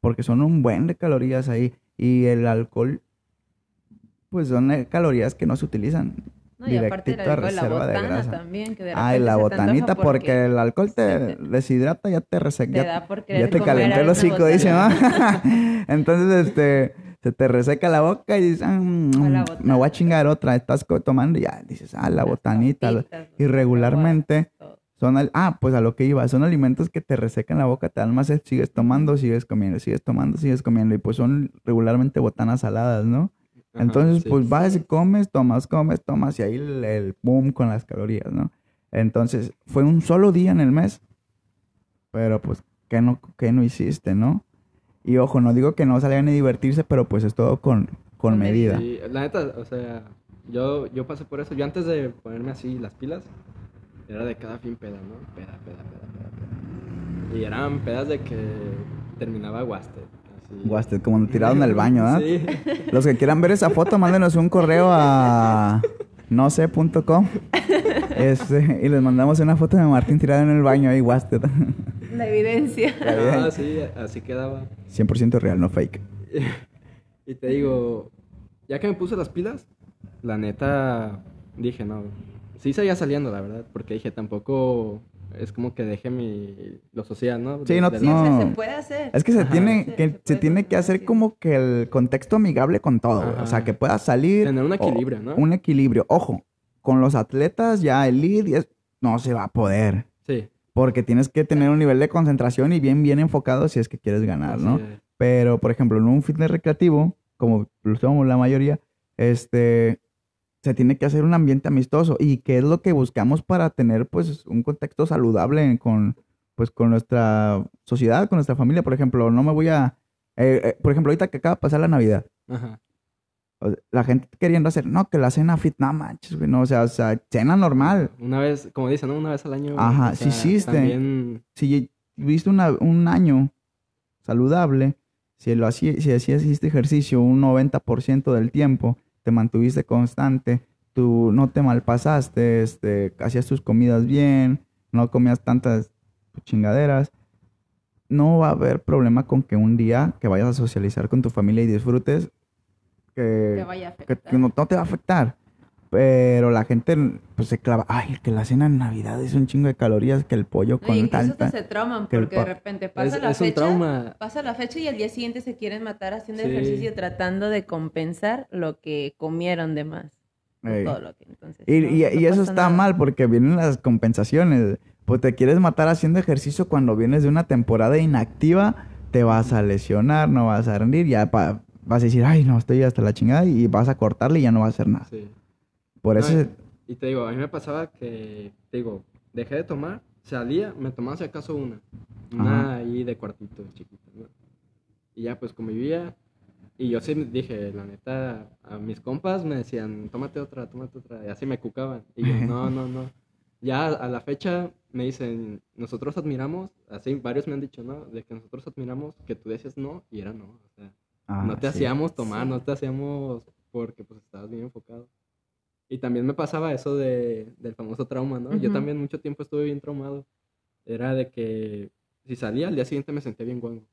porque son un buen de calorías ahí y el alcohol, pues son eh, calorías que no se utilizan. No, y aparte el alcohol, la reserva de botana grasa. también, que de Ay, la botanita, porque el alcohol te deshidrata, ya te reseca, te ya, da por ya te calentó el hocico, dice, ¿no? Entonces, este, se te reseca la boca y dices, ah, mm, la me voy a chingar otra, estás tomando y ya dices, ah, la botanita. y regularmente. Son al- ah, pues a lo que iba, son alimentos que te resecan la boca, te dan más sed, sigues tomando, sigues comiendo, sigues tomando, sigues comiendo, y pues son regularmente botanas saladas, ¿no? Ajá, Entonces, sí. pues vas y comes, tomas, comes, tomas, y ahí el, el boom con las calorías, ¿no? Entonces, fue un solo día en el mes, pero pues, ¿qué no, qué no hiciste, no? Y ojo, no digo que no salgan a divertirse, pero pues es todo con, con medida. Sí, la neta, o sea, yo, yo pasé por eso. Yo antes de ponerme así las pilas, era de cada fin peda, ¿no? Peda, peda, peda, peda, peda. Y eran pedas de que terminaba así. Guaste, como lo tiraron en el baño, ¿ah? Sí. Los que quieran ver esa foto, mándenos un correo a no sé.com este, y les mandamos una foto de Martín tirado en el baño ahí, Wasted. La evidencia. Ah, sí, así quedaba. 100% real, no fake. Y te digo, ya que me puse las pilas, la neta dije, no, sí seguía saliendo, la verdad, porque dije, tampoco es como que deje mi, lo social, ¿no? Sí, no- Sí, o sea, no. se puede hacer. Es que se Ajá. tiene Sí, que se se tiene que hacer como que el contexto amigable con todo, güey. o sea, Ajá. que puedas salir Tener un o- equilibrio, ¿no? Un equilibrio. Ojo, con los atletas ya y es- no se va a poder. Porque tienes que tener un nivel de concentración y bien bien enfocado si es que quieres ganar, ¿no? Pero, por ejemplo, en un fitness recreativo, como lo somos la mayoría, este, se tiene que hacer un ambiente amistoso. ¿Y qué es lo que buscamos para tener, pues, un contexto saludable con, pues, con nuestra sociedad, con nuestra familia? Por ejemplo, no me voy a... eh, eh, por ejemplo, ahorita que acaba de pasar la Navidad, Ajá. La gente queriendo hacer, no, que la cena fit, no manches, güey, no, o sea, o sea, cena normal. Una vez, como dicen, ¿no? Una vez al año. Ajá, o sea, hiciste. También, si viste una- un año saludable, si, lo hacía, si hacías este ejercicio un 90% del tiempo, te mantuviste constante, tú no te malpasaste, este, hacías tus comidas bien, no comías tantas chingaderas, no va a haber problema con que un día que vayas a socializar con tu familia y disfrutes, que, Te vaya a que, afectar. que no, no te va a afectar. Pero la gente pues se clava, ay, que la cena en Navidad es un chingo de calorías, que el pollo No, y con incluso tanta... hasta se trauman porque de repente pasa es, la es un fecha. trauma. Pasa la fecha y al día siguiente se quieren matar haciendo Sí. ejercicio tratando de compensar lo que comieron de más. o Ey. Todo lo que entonces. Y, no, y- no y eso está nada. mal porque vienen las compensaciones. Pues te quieres matar haciendo ejercicio cuando vienes de una temporada inactiva, te vas a lesionar, no vas a rendir, ya pa- vas a decir, ay, no, estoy hasta la chingada y vas a cortarle y ya no va a hacer nada. Sí. Por eso, y- Y te digo, a mí me pasaba que, te digo, dejé de tomar, salía, me tomaba si acaso una. Una Ajá. ahí de cuartito, chiquita, ¿no? Y ya pues convivía. Y yo sí dije, la neta, a mis compas me decían, tómate otra, tómate otra. Y así me cucaban. Y yo, no, no, no. Ya a la fecha me dicen, nosotros admiramos, así varios me han dicho, ¿no? De que nosotros admiramos que tú decías no y era no. O sea, Ah, no te sí. hacíamos tomar, Sí. no te hacíamos porque pues estabas bien enfocado. Y también me pasaba eso de, del famoso trauma, ¿no? Yo Ujú. también mucho tiempo estuve bien traumado. Era de que si salía al día siguiente me sentía bien guango.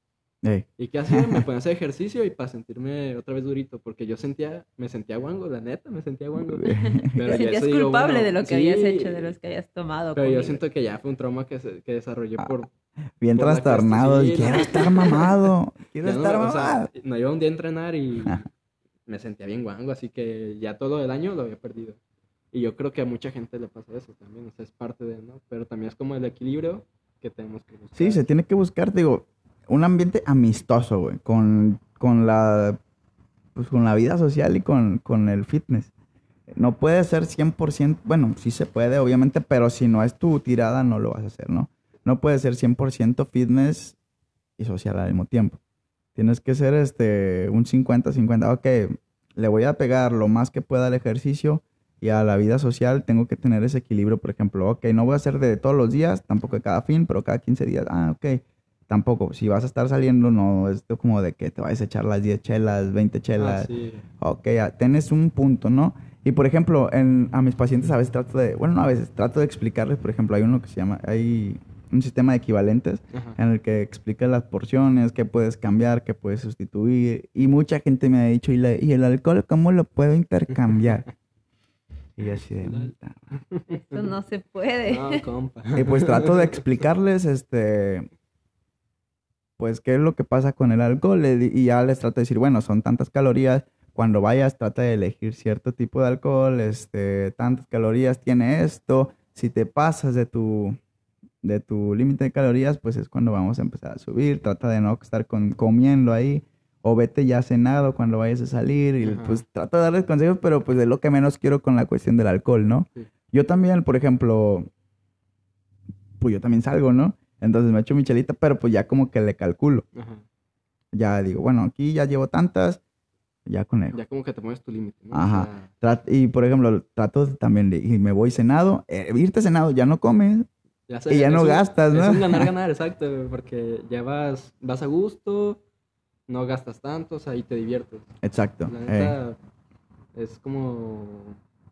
Ey. ¿Y qué hacía? Me ponía a hacer ejercicio y para sentirme otra vez durito, porque yo sentía, me sentía guango, la neta, me sentía guango. Pero Te ya sentías eso digo, culpable bueno, de lo que sí, habías hecho, de los que habías tomado. Pero yo comido. siento que ya fue un trauma que, se- que desarrollé Ah, por... Bien Por trastornado. quiero estar mamado. Quiero no, estar o sea, mamado. no iba un día a entrenar y me sentía bien guango, así que ya todo el año lo había perdido. Y yo creo que a mucha gente le pasa eso también, o sea, es parte de, ¿no? Pero también es como el equilibrio que tenemos que buscar. Sí, se tiene que buscar, digo, un ambiente amistoso, güey, con, con la pues con la vida social y con, con el fitness. No puede ser 100%, bueno, sí se puede, obviamente, pero si no es tu tirada, no lo vas a hacer, ¿no? No puede ser 100% fitness y social al mismo tiempo. Tienes que ser este un 50-50. Ok, le voy a pegar lo más que pueda al ejercicio y a la vida social tengo que tener ese equilibrio, por ejemplo, ok, no voy a hacer de todos los días, tampoco de cada fin, pero cada 15 días, ah, ok, tampoco, si vas a estar saliendo, no es como de que te vayas a echar las 10 chelas, 20 Ah, chelas, sí. ok, ya, tienes un punto, ¿no? Y por ejemplo, en, a mis pacientes a veces trato de, bueno, no a veces, trato de explicarles, por ejemplo, hay uno que se llama, hay un sistema de equivalentes Ajá. en el que explica las porciones, qué puedes cambiar, qué puedes sustituir. Y mucha gente me ha dicho, ¿y, la- y el alcohol cómo lo puedo intercambiar? y yo así de... Esto no se puede. No, compa. Y pues trato de explicarles, este, pues qué es lo que pasa con el alcohol y ya les trato de decir, bueno, son tantas calorías, cuando vayas trata de elegir cierto tipo de alcohol, este, tantas calorías tiene esto, si te pasas de tu, de tu límite de calorías, pues es cuando vamos a empezar a subir, trata de no estar con- comiendo ahí. O vete ya cenado cuando vayas a salir y Ajá. pues trato de darles consejos, pero pues es lo que menos quiero con la cuestión del alcohol, ¿no? Sí. Yo también, por ejemplo, pues yo también salgo, ¿no? Entonces me echo mi chelita, pero pues ya como que le calculo. Ajá. Ya digo, bueno, aquí ya llevo tantas, ya con él. Ya como que te pones tu límite, ¿no? O Ajá. sea, Trat- y por ejemplo, trato también de, y me voy cenado, eh, irte cenado, ya no comes. Ya sé, Y ya no un- gastas, ¿no? Es un ganar-ganar, exacto, güey, porque ya vas, vas a gusto, no gastas tanto, o sea, y te diviertes. Exacto. La eh. neta, es como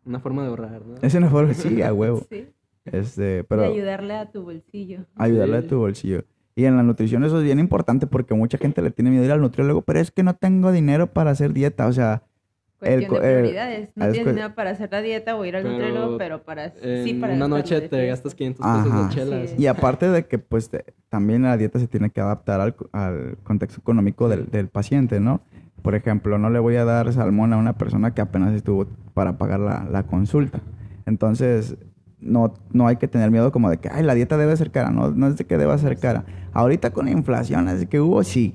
una forma de ahorrar, ¿no? Es una forma, sí, a huevo. Sí. Este, pero ayudarle a tu bolsillo. ayudarle Sí. a tu bolsillo. Y en la nutrición eso es bien importante porque mucha gente le tiene miedo a ir al nutriólogo, pero es que no tengo dinero para hacer dieta, o sea, Cuestión El de el- prioridades. No es tienes dinero para hacer la dieta o ir al Pero nutriólogo, pero para... En sí, para una noche te gastas 500 pesos Ajá. de chelas. Sí. Y aparte de que, pues, te- también la dieta se tiene que adaptar al, al contexto económico del, del paciente, ¿no? Por ejemplo, no le voy a dar salmón a una persona que apenas estuvo para pagar la, la consulta. Entonces, no, no hay que tener miedo como de que, ay, la dieta debe ser cara. No, no es de que deba ser cara. Ahorita con la inflación, así que hubo, sí.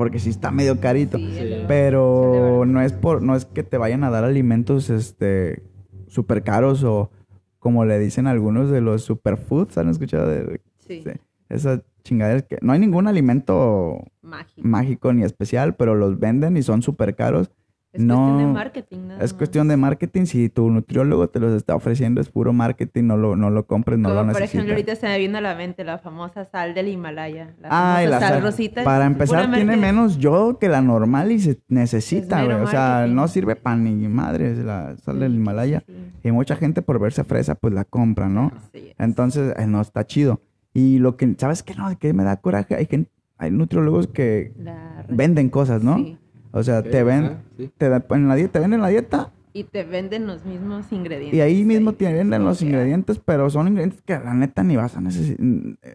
Porque sí está medio carito. Sí, Sí. Pero no es por, no es que te vayan a dar alimentos este súper caros o como le dicen algunos de los superfoods, ¿han escuchado de Sí, de esas chingaderas que no hay ningún alimento mágico. mágico ni especial, pero los venden y son súper caros? Es cuestión de no- marketing, nada Es más. cuestión de marketing, si tu nutriólogo te los está ofreciendo es puro marketing, no lo, no lo compres, no Como lo por necesitas. ejemplo, ahorita se me vino a la mente la famosa sal del Himalaya. La Ay, famosa la sal sal. rosita. Para empezar, tiene menos yodo que la normal y se necesita, güey. O sea, no sirve para ni madre la sal del Himalaya. sí, Y mucha gente por verse fresa, pues la compra, ¿no? sí. Entonces, eh, no está chido. Y lo que, ¿sabes qué? No, que me da coraje. Hay gente, hay nutriólogos que La- venden cosas, ¿no? Sí. O sea, te ven, ajá, sí. te da- en la dieta, te venden la dieta Y te venden los mismos ingredientes. y ahí mismo te venden los ingredientes, pero son ingredientes que la neta ni vas a necesitar,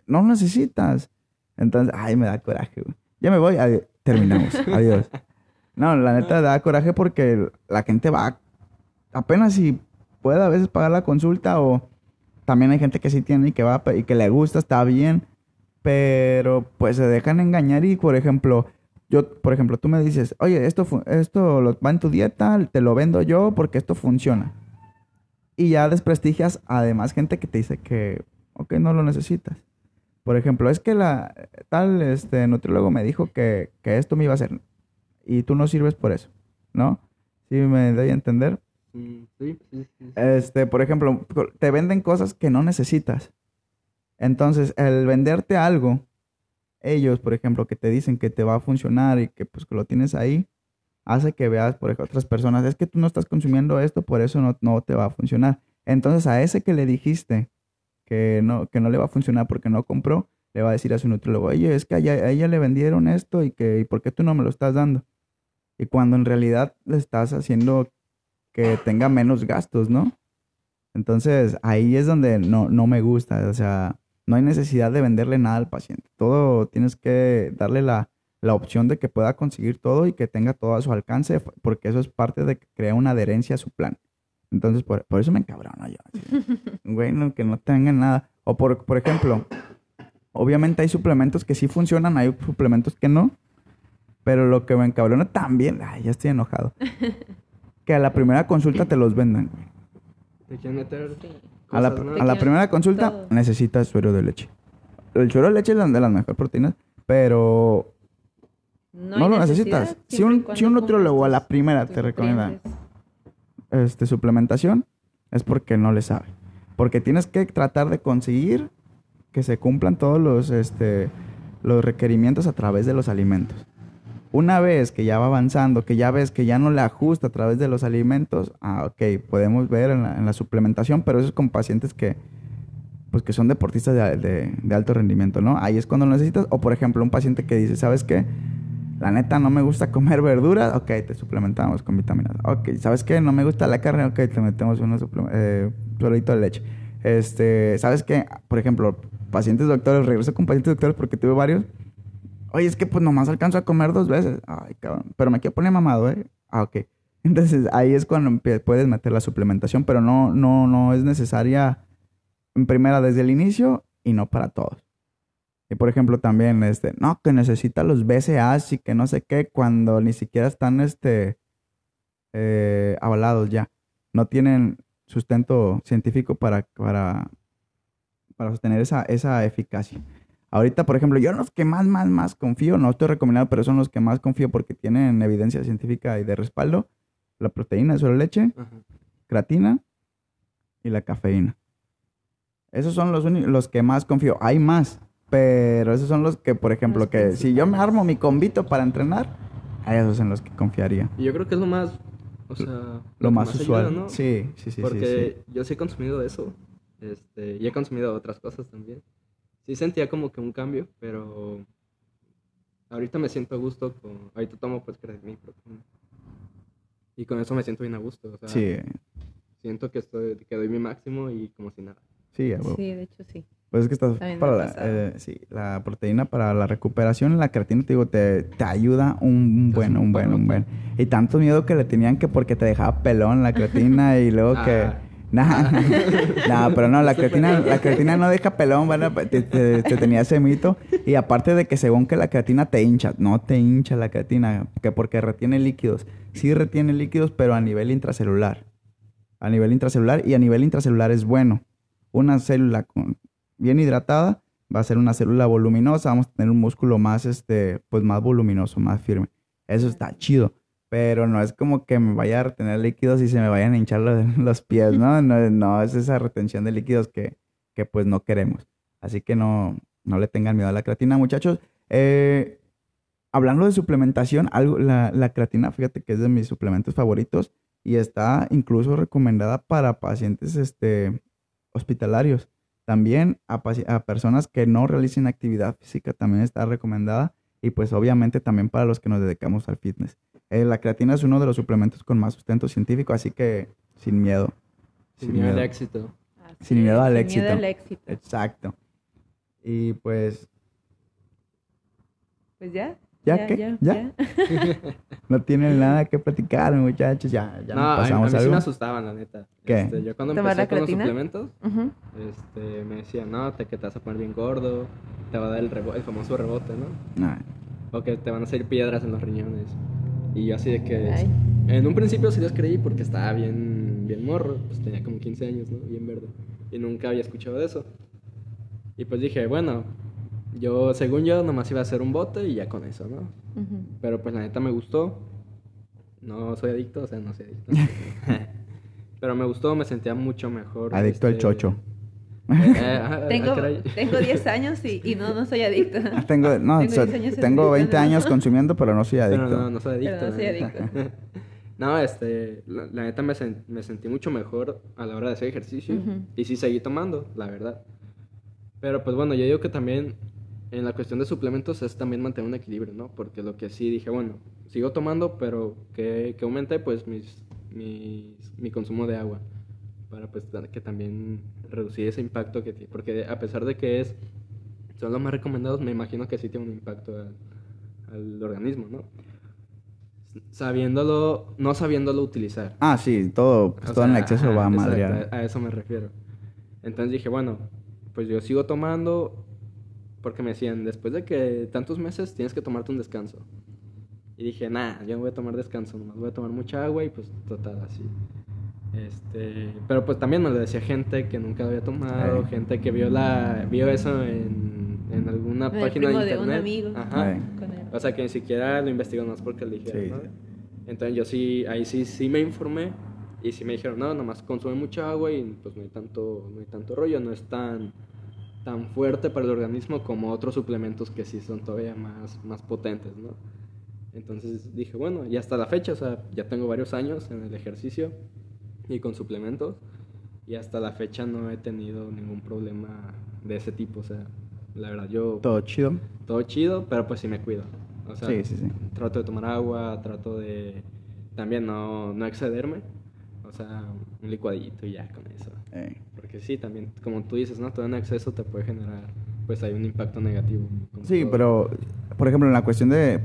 no necesitas. Entonces, ay, me da coraje, güey. Ya me voy, adi- terminamos, adiós. No, la neta da coraje porque la gente va, apenas si puede a veces pagar la consulta o también hay gente que sí tiene y que va y que le gusta, está bien, pero pues se dejan engañar y, por ejemplo, yo, por ejemplo, tú me dices, oye, esto, esto lo- va en tu dieta, te lo vendo yo porque esto funciona. Y ya desprestigias además gente que te dice que, ok, no lo necesitas. Por ejemplo, es que la tal este nutriólogo me dijo que, que esto me iba a hacer y tú no sirves por eso, ¿no? ¿Sí me doy a entender? Mm, sí, sí, sí, sí. Este, por ejemplo, te venden cosas que no necesitas. Entonces, el venderte algo, ellos, por ejemplo, que te dicen que te va a funcionar y que pues que lo tienes ahí, hace que veas, por ejemplo, otras personas, es que tú no estás consumiendo esto, por eso no, no te va a funcionar. Entonces, a ese que le dijiste que no, que no le va a funcionar porque no compró, le va a decir a su nutriólogo, oye, es que a ella, le vendieron esto y que, ¿y por qué tú no me lo estás dando? Y cuando en realidad le estás haciendo que tenga menos gastos, ¿no? Entonces ahí es donde no, no me gusta, o sea, no hay necesidad de venderle nada al paciente. Todo tienes que darle la, la opción de que pueda conseguir todo y que tenga todo a su alcance, porque eso es parte de que crea una adherencia a su plan. Entonces, por, por eso me encabrono yo. Güey, no, que no tengan nada. O por, por ejemplo, obviamente hay suplementos que sí funcionan, hay suplementos que no. Pero lo que me encabrona también, ay, ya estoy enojado. Que a la primera consulta te los vendan, güey. Te quieren A la, a la primera consulta todo. necesitas suero de leche. El suero de leche es la de las mejores proteínas, pero No, no, lo necesitas. Si un, si un nutriólogo a la primera te recomienda este, suplementación, es porque no le sabe. Porque tienes que tratar de conseguir que se cumplan todos los, este, los requerimientos a través de los alimentos. Una vez que ya va avanzando, que ya ves que ya no le ajusta a través de los alimentos, ah, ok, podemos ver en la, en la suplementación, pero eso es con pacientes que, pues que son deportistas de, de- de alto rendimiento, ¿no? Ahí es cuando lo necesitas. O por ejemplo, un paciente que dice, ¿sabes qué? La neta no me gusta comer verduras, ok, te suplementamos con vitaminas. Ok, ¿sabes qué? No me gusta la carne, ok, te metemos suple- eh, de leche. Este, ¿sabes qué? Por ejemplo, pacientes doctores, regreso con pacientes doctores porque tuve varios. Oye, es que pues nomás alcanzo a comer dos veces. Ay, cabrón. Pero me quiero poner mamado, ¿eh? Ah, ok. Entonces ahí es cuando puedes meter la suplementación, pero no, no, no es necesaria en primera desde el inicio y no para todos. Y por ejemplo también, este, no, que necesita los BCAAs y que no sé qué, cuando ni siquiera están, este, eh, avalados ya. No tienen sustento científico para, para, para sostener esa, esa eficacia. Ahorita, por ejemplo, yo en los que más, más, más confío, no estoy recomendando, pero son los que más confío porque tienen evidencia científica y de respaldo, la proteína de suero leche, Ajá. creatina y la cafeína. Esos son los, los que más confío. Hay más, pero esos son los que, por ejemplo, que si yo me armo mi convito para entrenar, a esos en los que confiaría. Y yo creo que es lo más, o sea, Lo más usual. ¿no? Sí, sí, sí, sí, Porque sí. yo sí he consumido eso. Este, y he consumido otras cosas también. Sí sentía como que un cambio, pero ahorita me siento a gusto con... Ahorita tomo pues proteína. Y con eso me siento bien a gusto. O sea, Sí, siento que, estoy, que doy mi máximo y como si nada. sí. Sí, de hecho sí. Pues es que estás También para la, eh, sí, la proteína para la recuperación, la creatina, te digo, te, te ayuda un buen, un buen, un buen. Y tanto miedo que le tenían que porque te dejaba pelón la creatina y luego que... Ah. Nah, nah, pero no, la creatina, la creatina no deja pelón, ¿verdad? Te, te- te tenía ese mito. Y aparte de que según que la creatina te hincha, no te hincha la creatina, que porque retiene líquidos. Sí retiene líquidos, pero a nivel intracelular. A nivel intracelular y a nivel intracelular es bueno. Una célula con, bien hidratada va a ser una célula voluminosa, vamos a tener un músculo más, este, pues más voluminoso, más firme. Eso está chido. Pero no es como que me vaya a retener líquidos y se me vayan a hinchar los, los pies, ¿no? ¿no? No, es esa retención de líquidos que, que pues no queremos. Así que no, no le tengan miedo a la creatina, muchachos. Eh, hablando de suplementación, algo, la, la creatina, fíjate que es de mis suplementos favoritos y está incluso recomendada para pacientes este, hospitalarios. También a, a personas que no realicen actividad física también está recomendada y pues obviamente también para los que nos dedicamos al fitness. Eh, la creatina es uno de los suplementos con más sustento científico, así que sin miedo. Sin miedo al éxito. Así Sin miedo es, al sin éxito. miedo al éxito. Exacto. Y pues, Pues ya. ¿Ya qué? ¿Ya? no tienen nada que platicar, muchachos. Ya, ya no, nos a, mí- a pasamos sí me asustaban, la neta. ¿Qué? Este, yo cuando ¿Tomar empecé la con los creatina? suplementos, este, me decían, no, te, que te vas a poner bien gordo, te va a dar el, rebo- el famoso rebote, ¿no? Nah, O que te van a salir piedras en los riñones. Y yo así de que... Ay. En un principio sí los creí porque estaba bien, bien morro, pues tenía como 15 años, ¿no? Bien verde. Y nunca había escuchado de eso. Y pues dije, bueno, yo, según yo, nomás iba a hacer un bote y ya con eso, ¿no? Pero pues la neta me gustó. No soy adicto, o sea, no soy adicto. Pero me gustó, me sentía mucho mejor. Adicto al este, chocho. Eh, ah, Tengo, ah, tengo 10 años y, y no, no soy adicta. Tengo, no, Tengo so- 10 años tengo 20 adicto, años ¿no? consumiendo, pero no soy Pero adicto. no, no soy adicto. Pero no soy la neta. No, este, la, la neta me, sen- me sentí mucho mejor a la hora de hacer ejercicio y sí seguí tomando, la verdad. Pero pues bueno, yo digo que también en la cuestión de suplementos es también mantener un equilibrio, ¿no? Porque lo que sí dije, bueno, sigo tomando, pero que, que aumente pues mis, mis, mi consumo de agua para pues que también reducir ese impacto que tiene. Porque a pesar de que es, son los más recomendados, me imagino que sí tiene un impacto al, al organismo, ¿no? Sabiéndolo, no sabiéndolo utilizar. Ah, sí, todo, pues, todo en exceso va a madrear. A, a eso me refiero. Entonces dije, bueno, pues yo sigo tomando porque me decían, después de que tantos meses tienes que tomarte un descanso. Y dije, nah, yo no voy a tomar descanso, nomás voy a tomar mucha agua y pues total, así. Este, pero pues también me lo decía gente que nunca había tomado, gente que vio la vio eso en, en alguna página de internet. De un amigo. Ajá. O sea, que ni siquiera lo investigó más porque le dijeron, Entonces yo sí, ahí sí, sí me informé y sí me dijeron, no, nomás consume mucha agua y pues no hay tanto, no hay tanto rollo, no es tan tan fuerte para el organismo como otros suplementos que sí son todavía más, más potentes, ¿no? Entonces dije, bueno, y hasta la fecha, o sea, ya tengo varios años en el ejercicio y con suplementos y hasta la fecha no he tenido ningún problema de ese tipo, o sea, la verdad yo... Todo chido. Todo chido, pero pues sí me cuido. O sea, sí, sí, sí. trato de tomar agua, trato de también no, no excederme, o sea, un licuadito y ya con eso. Eh. Porque sí, también, como tú dices, ¿no? Todo en exceso te puede generar, pues hay un impacto negativo. Sí, pero, por ejemplo, en la cuestión de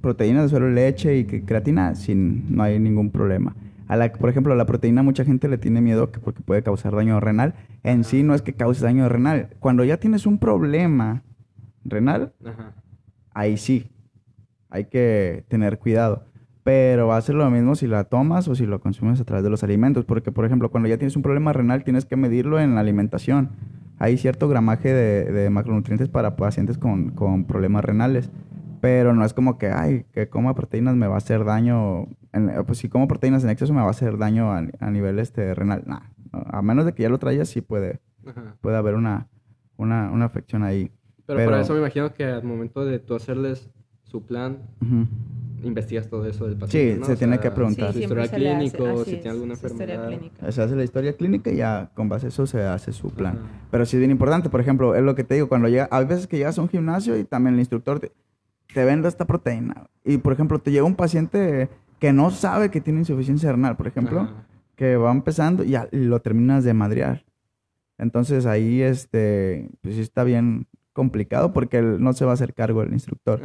proteínas de suelo, leche y creatina, sin, no hay ningún problema. A la, por ejemplo, a la proteína mucha gente le tiene miedo que porque puede causar daño renal. En sí no es que cause daño renal. Cuando ya tienes un problema renal, ahí sí, hay que tener cuidado pero va a ser lo mismo si la tomas o si lo consumes a través de los alimentos, porque por ejemplo, cuando ya tienes un problema renal tienes que medirlo en la alimentación. Hay cierto gramaje de, macronutrientes para pacientes con, problemas renales, pero no es como que, ay, que coma proteínas me va a hacer daño, pues si como proteínas en exceso me va a hacer daño a, nivel este renal. Nah, a menos de que ya lo traigas, sí puede, puede haber una, una, una afección ahí. Pero, para eso me imagino que al momento de tú hacerles su plan, investigas todo eso del paciente. Sí, se tiene que preguntar. su historia clínica, si tiene alguna enfermedad. Se hace la historia clínica y ya con base a eso se hace su plan. Pero sí es bien importante, por ejemplo, es lo que te digo, cuando llega, hay veces que llegas a un gimnasio y también el instructor te, te vende esta proteína. Y por ejemplo, te llega un paciente que no sabe que tiene insuficiencia renal, por ejemplo, que va empezando y, ya, lo terminas de madrear. Entonces ahí este, pues sí está bien complicado porque él no se va a hacer cargo el instructor.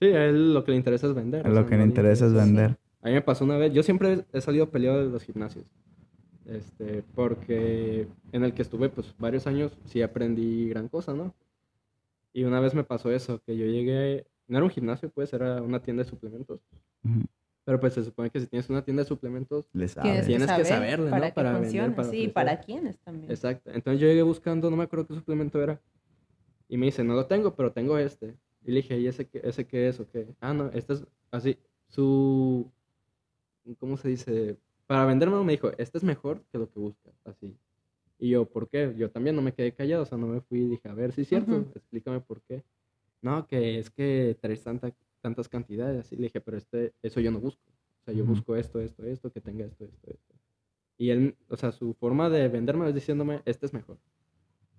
Sí, a él lo que le interesa es vender. lo que le interesa es vender. A mí me pasó una vez, yo siempre he salido peleado de los gimnasios. Este, porque en el que estuve pues varios años sí aprendí gran cosa, ¿no? Y una vez me pasó eso, que yo llegué, no era un gimnasio, pues era una tienda de suplementos. Pero pues se supone que si tienes una tienda de suplementos, tienes que, saberle, ¿no? Para vender, para sí, para quiénes también. Exacto. Entonces yo llegué buscando, no me acuerdo qué suplemento era. Y me dice, no lo tengo, pero tengo este. Y le dije, ¿y ese qué, ese qué es o qué? Ah, no, este es así. Su. ¿Cómo se dice? Para venderme me dijo, este es mejor que lo que buscas, así. Y yo, ¿por qué? Yo también no me quedé callado, o sea, no me fui y dije, a ver, sí es cierto, explícame por qué. No, que es que traes tanta, tantas cantidades, así. Le dije, pero este, eso yo no busco. O sea, yo busco esto, esto, esto, que tenga esto, esto, esto. Y él, o sea, su forma de venderme es diciéndome, este es mejor.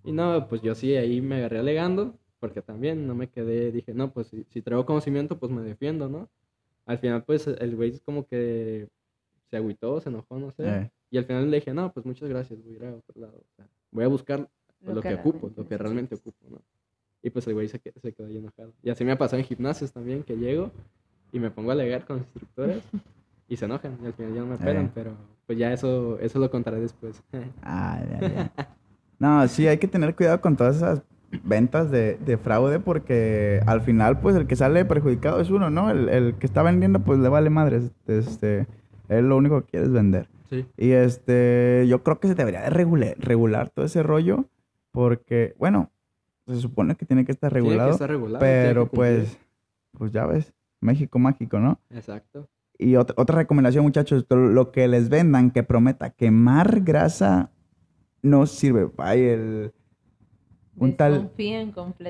Y no, pues yo sí, ahí me agarré alegando porque también no me quedé, dije, no, pues si, traigo conocimiento, pues me defiendo, ¿no? Al final, pues el güey es como que se agüitó, se enojó, no sé. Eh. Y al final le dije, no, pues muchas gracias, voy a ir a otro lado. voy a buscar lo, que, ocupo, lo que realmente ocupo, ¿no? Y pues el güey se, se quedó ahí enojado. Y así me ha pasado en gimnasios también, que llego y me pongo a alegar con los instructores y se enojan. Y al final ya no me pegan, eh. pero pues ya eso, eso lo contaré después. ah, ya, ya. No, sí, hay que tener cuidado con todas esas ventas de, de, fraude porque al final pues el que sale perjudicado es uno, ¿no? El, el, que está vendiendo pues le vale madre, este, él lo único que quiere es vender. Sí. Y este, yo creo que se debería de regular, regular todo ese rollo porque, bueno, se supone que tiene que estar regulado, que estar regulado pero pues, pues ya ves, México mágico, ¿no? Exacto. Y otra, otra recomendación, muchachos, lo que les vendan que prometa quemar grasa no sirve. Ay, el un tal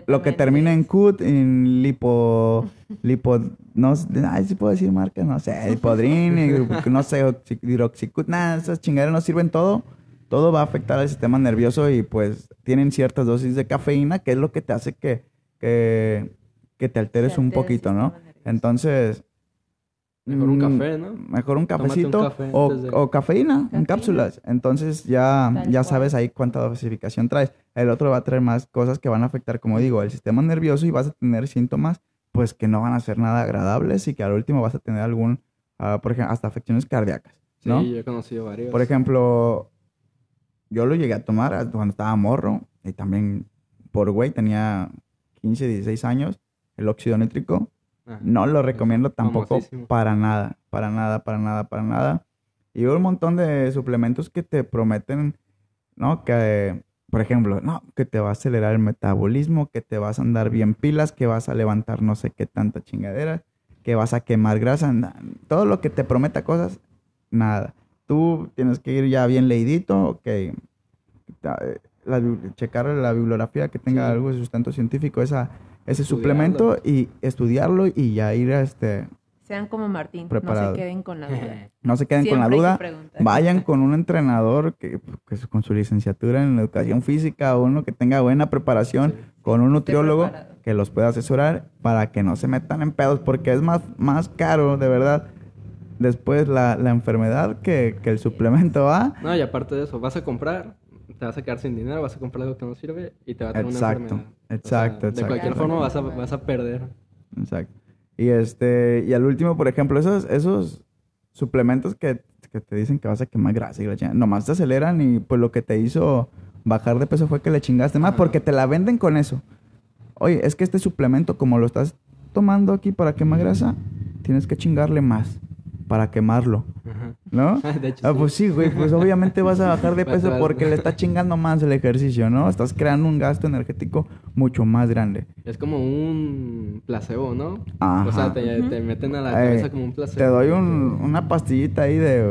lo que termina en cut en lipo lipo no ay si puedo decir marca no sé hipodrin no sé hidroxicut nada esas chingaderas no sirven todo todo va a afectar al sistema nervioso y pues tienen ciertas dosis de cafeína que es lo que te hace que, que, que te alteres un poquito, ¿no? Entonces... Mejor un mm, café, ¿no? Mejor un cafecito café o, de- o cafeína, en cápsulas. Entonces ya, Tal ya cual. sabes ahí cuánta dosificación traes. El otro va a traer más cosas que van a afectar, como digo, el sistema nervioso y vas a tener síntomas pues que no van a ser nada agradables y que al último vas a tener algún, ah, por ejemplo, hasta afecciones cardíacas, ¿no? Sí, yo he conocido varios. Por ejemplo, yo lo llegué a tomar cuando estaba morro y también por güey tenía 15, 16 años, el óxido nítrico. Ah, No lo recomiendo tampoco para nada, para nada, para nada, para nada. Y un montón de suplementos que te prometen, ¿no? Que, por ejemplo, no, que te va a acelerar el metabolismo, que te vas a andar bien pilas, que vas a levantar no sé qué tanta chingadera, que vas a quemar grasa, todo lo que te prometa cosas, nada. Tú tienes que ir ya bien leidito, ok. Eh, la checar la bibliografía que tenga Sí. algo de sustento científico, esa, ese Estudiarlo. suplemento y estudiarlo y ya ir a este, Sean como Martín, Preparado. no se queden con la duda. no se queden con la duda. Vayan con un entrenador que, que con su licenciatura en educación física, uno que tenga buena preparación, Sí. con un nutriólogo que los pueda asesorar para que no se metan en pedos, porque es más, más caro, de verdad, después la, la enfermedad que, que el suplemento va. No, y aparte de eso, vas a comprar, te vas a quedar sin dinero, vas a comprar algo que no sirve y te va a traer Exacto, una enfermedad. exacto, De exacto. cualquier forma vas a, vas a perder. Exacto. Y este, y al último, por ejemplo, esos, esos suplementos que, que te dicen que vas a quemar grasa y la chingada, nomás te aceleran y pues lo que te hizo bajar de peso fue que le chingaste más porque te la venden con eso. Oye, es que este suplemento, como lo estás tomando aquí para quemar grasa, tienes que chingarle más para quemarlo. ¿No? De hecho, Ah, sí. pues sí, güey, pues obviamente vas a bajar de peso porque le estás chingando más el ejercicio, ¿no? Estás creando un gasto energético mucho más grande. Es como un placebo, ¿no? Ajá. O sea, te, te meten a la Eh, cabeza como un placebo. Te doy un- una pastillita ahí de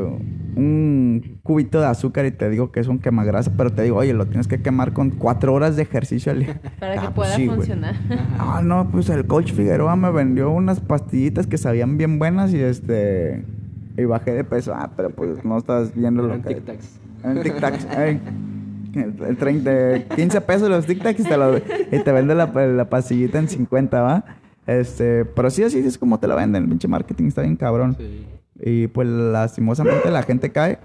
un cubito de azúcar y te digo que es un quemagrasa, pero te digo, oye, lo tienes que quemar con cuatro horas de ejercicio al día. Para que Ah, pues pueda sí, funcionar. Ah, no, pues el coach Figueroa me vendió unas pastillitas que sabían bien buenas y este... Y bajé de peso. Ah, pero pues no estás viendo lo que... tic-tacs. En tic-tacs. ey. El- el 30, 15 pesos los tic-tacs y te, lo- y te vende la, la pastillita en 50, ¿va? Este, pero sí, así es como te la venden. El pinche marketing está bien cabrón. Sí. Y pues lastimosamente la gente cae.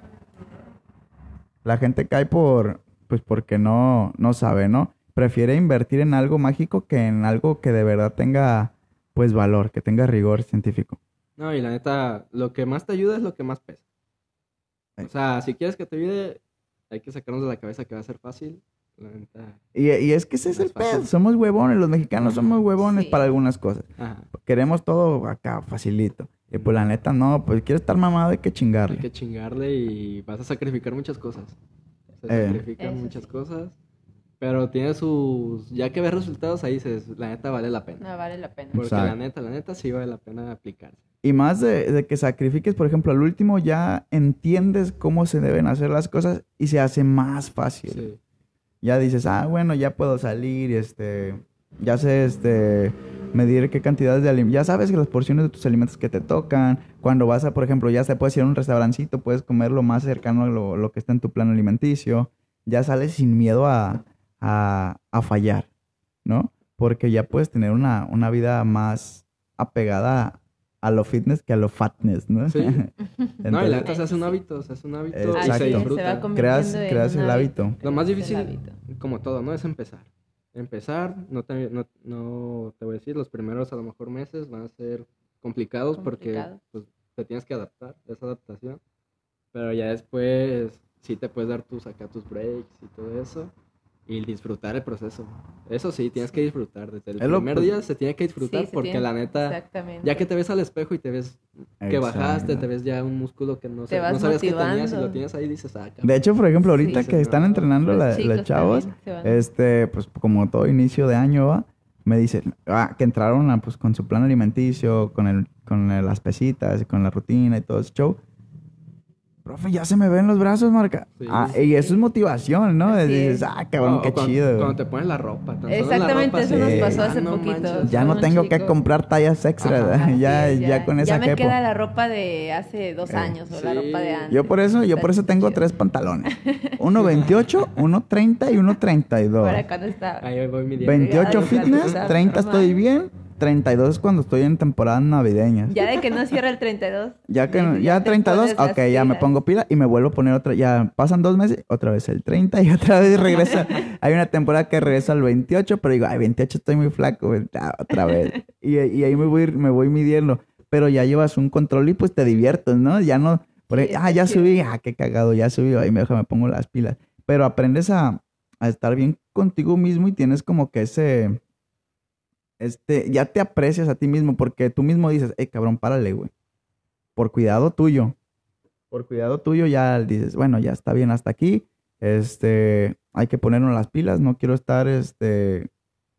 La gente cae por, pues porque no, no sabe, ¿no? Prefiere invertir en algo mágico que en algo que de verdad tenga, pues, valor, que tenga rigor científico. No, y la neta, lo que más te ayuda es lo que más pesa. O sea, si quieres que te ayude, hay que sacarnos de la cabeza que va a ser fácil. La neta. Y, y es que ese es el pedo. Somos huevones, los mexicanos somos huevones Sí. para algunas cosas. Ajá. Queremos todo acá, facilito. Y pues la neta, no, pues quieres estar mamado, hay que Hay chingarle. que chingarle y vas a sacrificar muchas cosas. Se Eh. sacrifican muchas sí. cosas. Pero tiene sus. Ya que ves resultados ahí dices, la neta vale la pena. No vale la pena. Porque la neta, la neta sí vale la pena aplicarse. Y más de, de que sacrifiques, por ejemplo, al último ya entiendes cómo se deben hacer las cosas y se hace más fácil. Sí. Ya dices, ah, bueno, ya puedo salir este, ya sé, este, medir qué cantidades de alimentos. Ya sabes que las porciones de tus alimentos que te tocan. Cuando vas a, por ejemplo, ya se puedes ir a un restaurancito, puedes comer lo más cercano a lo, lo que está en tu plan alimenticio. Ya sales sin miedo a, a, a fallar, ¿no? Porque ya puedes tener una, una vida más apegada a lo fitness que a lo fatness, ¿no? Sí. no, y la neta se hace un hábito, se hace un hábito y Exacto. es, se disfruta. Creas- en creas el hábito. Lo más difícil, como todo, ¿no? Es empezar. Empezar, no te, no, no te voy a decir, los primeros a lo mejor meses van a ser complicados porque pues, te tienes que adaptar, esa adaptación. Pero ya después sí te puedes dar tus acá tus breaks y todo eso. Y disfrutar el proceso. Eso sí, tienes que disfrutar. Desde el Es lo- primer día se tiene que disfrutar Sí, porque tiene- la neta, ya que te ves al espejo y te ves que bajaste, te ves ya un músculo que no, Te sa- no sabías que tenías y lo tienes ahí y dices, ah, cabrón. De hecho, por ejemplo, ahorita Sí. que están entrenando Los la- chicos las chavos, también este, pues como todo inicio de año va, me dicen ah, que entraron a, pues, con su plan alimenticio, con el, con el- las pesitas y con la rutina y todo ese show. Profe, ya se me ven los brazos, marca. Sí, ah, sí, y eso es motivación, ¿no? Así Dices, es. ah, cabrón, O qué cuando, chido. Cuando te pones la ropa. solo la Exactamente, ropa, eso sí. nos Ah, pasó hace no poquito. manches. ya no tengo que chico. comprar tallas extra, Ajá. ya, es, ya, con esa Ya me quepo. queda la ropa de hace dos Eh, años o la sí. ropa de antes. Yo por eso, yo por eso tengo chido. tres pantalones. Uno 28, uno 30 y uno 32. Para cuando está. Ahí voy midiendo. 28 Ay, fitness, está 30 normal. estoy bien, 32 es cuando estoy en temporadas navideñas. Ya de que no cierra el 32. Ya que dices, ya te 32, pones las ok, ya me pongo pila y me vuelvo a poner otra. Ya pasan dos meses, otra vez el 30 y otra vez regresa. Hay una temporada que regresa al 28, pero digo, ay, 28 estoy muy flaco, otra vez. Y, y ahí me voy, me voy midiendo. Pero ya llevas un control y pues te diviertes, ¿no? Ya no, por ahí, ah, ya subí, ah, qué cagado, ya subí, ahí me, me pongo las pilas. Pero aprendes a, a estar bien contigo mismo y tienes como que ese, este, ya te aprecias a ti mismo porque tú mismo dices, hey, cabrón, párale, güey. Por cuidado tuyo. Por cuidado tuyo ya dices, bueno, ya está bien hasta aquí. Este, hay que ponernos las pilas, no quiero estar, este,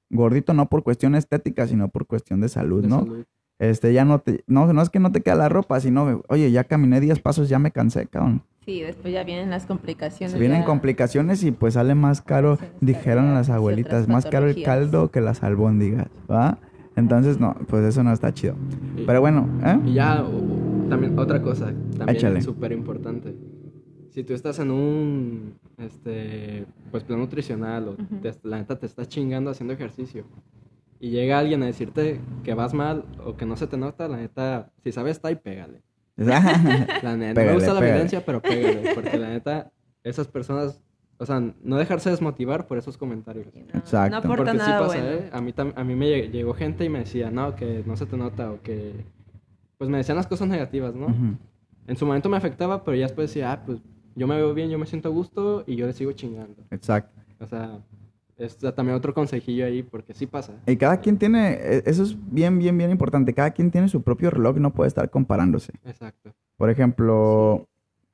gordito no por cuestión estética, sino por cuestión de salud, de ¿no? salud. Este, ya no te, no, no es que no te queda la ropa, sino, oye, ya caminé 10 pasos, ya me cansé, cabrón. Sí, después ya vienen las complicaciones. Vienen ya- complicaciones y pues sale más caro, Sí, dijeron las abuelitas, más caro el caldo que las albóndigas, ¿va? Entonces, no, pues eso no está chido. Y- Pero bueno, ¿eh? Y ya, también otra cosa, también súper importante. Si tú estás en un, este, pues plan nutricional o Ujú. te- la neta te estás chingando haciendo ejercicio y llega alguien a decirte que vas mal o que no se te nota, la neta, si sabes, está y pégale. La neta, Pégale, me gusta la pégale. violencia, pero pégale, porque la neta, esas personas, o sea, no dejarse desmotivar por esos comentarios. Sí, no, Exacto. No aporta Porque sí nada pasa, bueno. ¿eh? A mí, a mí me lleg- llegó gente y me decía, no, que no se te nota o que... Pues me decían las cosas negativas, ¿no? Ujú. En su momento me afectaba, pero ya después decía, ah, pues yo me veo bien, yo me siento a gusto y yo le sigo chingando. Exacto. O sea, es también otro consejillo ahí, porque sí pasa. Y cada quien tiene, e- eso es bien, bien, bien importante. Cada quien tiene su propio reloj, no puede estar comparándose. Exacto. Por ejemplo,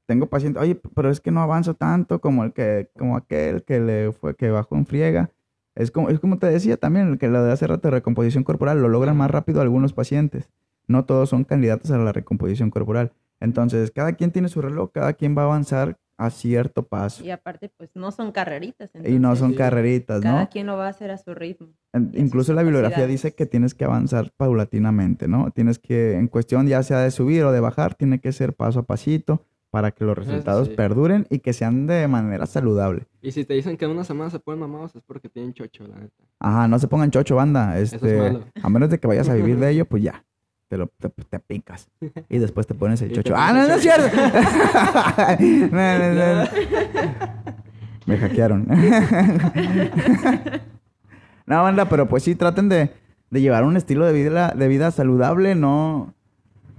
tengo pacientes, oye, pero es que no avanzo tanto como el que, como aquel que le fue, que bajó en friega. Es como, es como te decía también, el que lo de hace rato de recomposición corporal, lo logran más rápido algunos pacientes. No todos son candidatos a la recomposición corporal. Entonces, cada quien tiene su reloj, cada quien va a avanzar a cierto paso. Y aparte, pues no son carreritas. Y no son sí. carreritas, Cada ¿no? quien lo va a hacer a su ritmo. En- Incluso la bibliografía dice que tienes que avanzar paulatinamente, ¿no? Tienes que, en cuestión ya sea de subir o de bajar, tiene que ser paso a pasito para que los Eso resultados sí. perduren y que sean de manera saludable. Y si te dicen que en una semana se ponen mamados es porque tienen chocho, la neta. Ajá, no se pongan chocho, banda. es Este, malo. a menos de que vayas a vivir de ello, pues ya. Te, lo, te, te picas. Y después te pones el chocho. ¡Ah, no, no es cierto! No, no, no, no. Me hackearon. no, banda, pero pues sí, traten de, de llevar un estilo de vida, de vida saludable. No,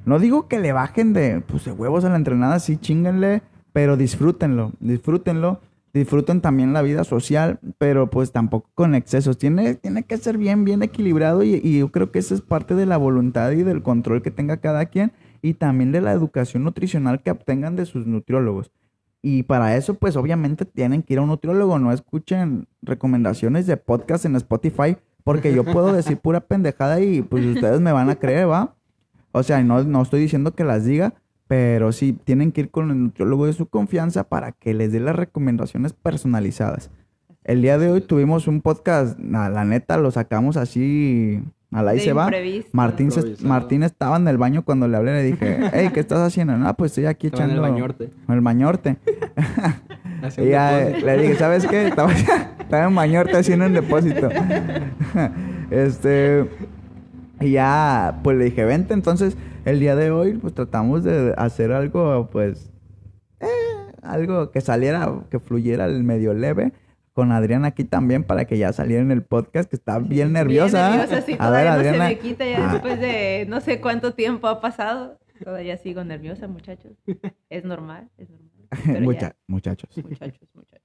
no digo que le bajen de, pues, de huevos a la entrenada, sí, chinguenle, pero disfrútenlo, disfrútenlo. Disfruten también la vida social, pero pues tampoco con excesos. Tiene, tiene que ser bien, bien equilibrado y, yo creo que esa es parte de la voluntad y del control que tenga cada quien y también de la educación nutricional que obtengan de sus nutriólogos. Y para eso, pues obviamente tienen que ir a un nutriólogo, no escuchen recomendaciones de podcast en Spotify, porque yo puedo decir pura pendejada y pues ustedes me van a creer, ¿va? O sea, no, no estoy diciendo que las diga, pero sí tienen que ir con el nutriólogo de su confianza para que les dé las recomendaciones personalizadas. El día de hoy tuvimos un podcast, na- la neta, lo sacamos así, a la y De se va. Martín, se-. Martín estaba en el baño cuando le hablé, le dije, hey, ¿qué estás haciendo? No, pues estoy aquí Estaba en echando... el bañorte. El mañorte. haciendo Y ya depósito. le dije, ¿sabes qué? Estaba, estaba en bañorte haciendo un depósito. este... Y ya, pues le dije, vente. Entonces, el día de hoy, pues tratamos de hacer algo, pues... eh, algo que saliera, que fluyera el medio leve. Con Adriana aquí también para que ya saliera en el podcast, que está bien nerviosa. Bien nerviosa, sí, A ver, no Adriana. se me quita ya Ah. después de no sé cuánto tiempo ha pasado. Todavía sigo nerviosa, muchachos. Es normal, es normal. Mucha- ya, muchachos. muchachos, muchachos.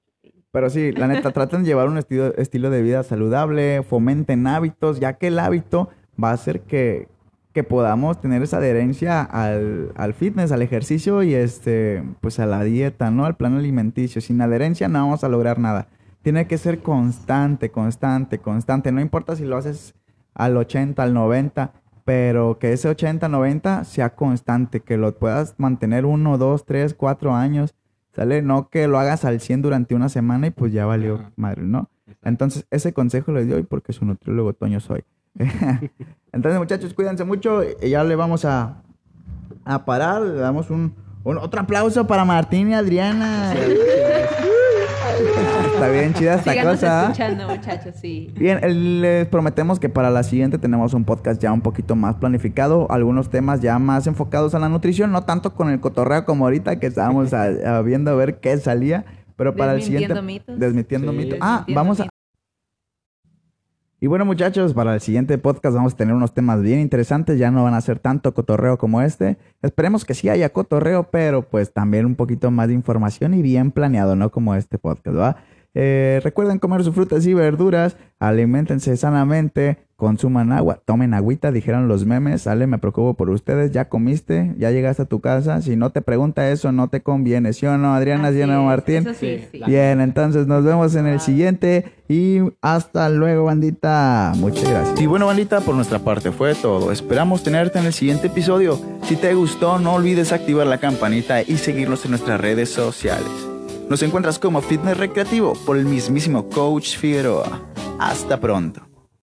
Pero sí, la neta, traten de llevar un estilo, estilo de vida saludable, fomenten hábitos, ya que el hábito va a hacer que, que podamos tener esa adherencia al, al fitness, al ejercicio y este, pues a la dieta, ¿no? Al plan alimenticio. Sin adherencia no vamos a lograr nada. Tiene que ser constante, constante, constante. No importa si lo haces al 80, al 90. pero que ese 80-90 sea constante, que lo puedas mantener uno, dos, tres, cuatro años, ¿sale? No que lo hagas al 100 durante una semana y pues ya valió madre, ¿no? Entonces, ese consejo le doy porque su nutriólogo Toño soy. Entonces, muchachos, cuídense mucho y ya le vamos a, a parar. Le damos un, un- otro aplauso para Martín y Adriana. Está bien chida esta Síganos cosa. escuchando, muchachos, sí. Bien, les prometemos que para la siguiente tenemos un podcast ya un poquito más planificado, algunos temas ya más enfocados a la nutrición, no tanto con el cotorreo como ahorita que estábamos a- a viendo a ver qué salía, pero para el siguiente Desmintiendo mitos. desmintiendo Sí. mitos. Ah, vamos a mitos. Y bueno, muchachos, para el siguiente podcast vamos a tener unos temas bien interesantes. Ya no van a ser tanto cotorreo como este. Esperemos que sí haya cotorreo, pero pues también un poquito más de información y bien planeado, ¿no? Como este podcast, ¿va? Eh, recuerden comer sus frutas y verduras, alimentense sanamente, consuman agua, tomen agüita, dijeron los memes, sale, me preocupo por ustedes, ya comiste, ya llegaste a tu casa, si no te pregunta eso, no te conviene, ¿sí o no, Adriana, Así sí o no, Martín? Eso sí, Sí, Bien, entonces nos vemos en el siguiente y hasta luego, bandita. Muchas gracias. Y bueno, bandita, por nuestra parte fue todo. Esperamos tenerte en el siguiente episodio. Si te gustó, no olvides activar la campanita y seguirnos en nuestras redes sociales. Nos encuentras como Fitness Recreativo por el mismísimo Coach Figueroa. Hasta pronto.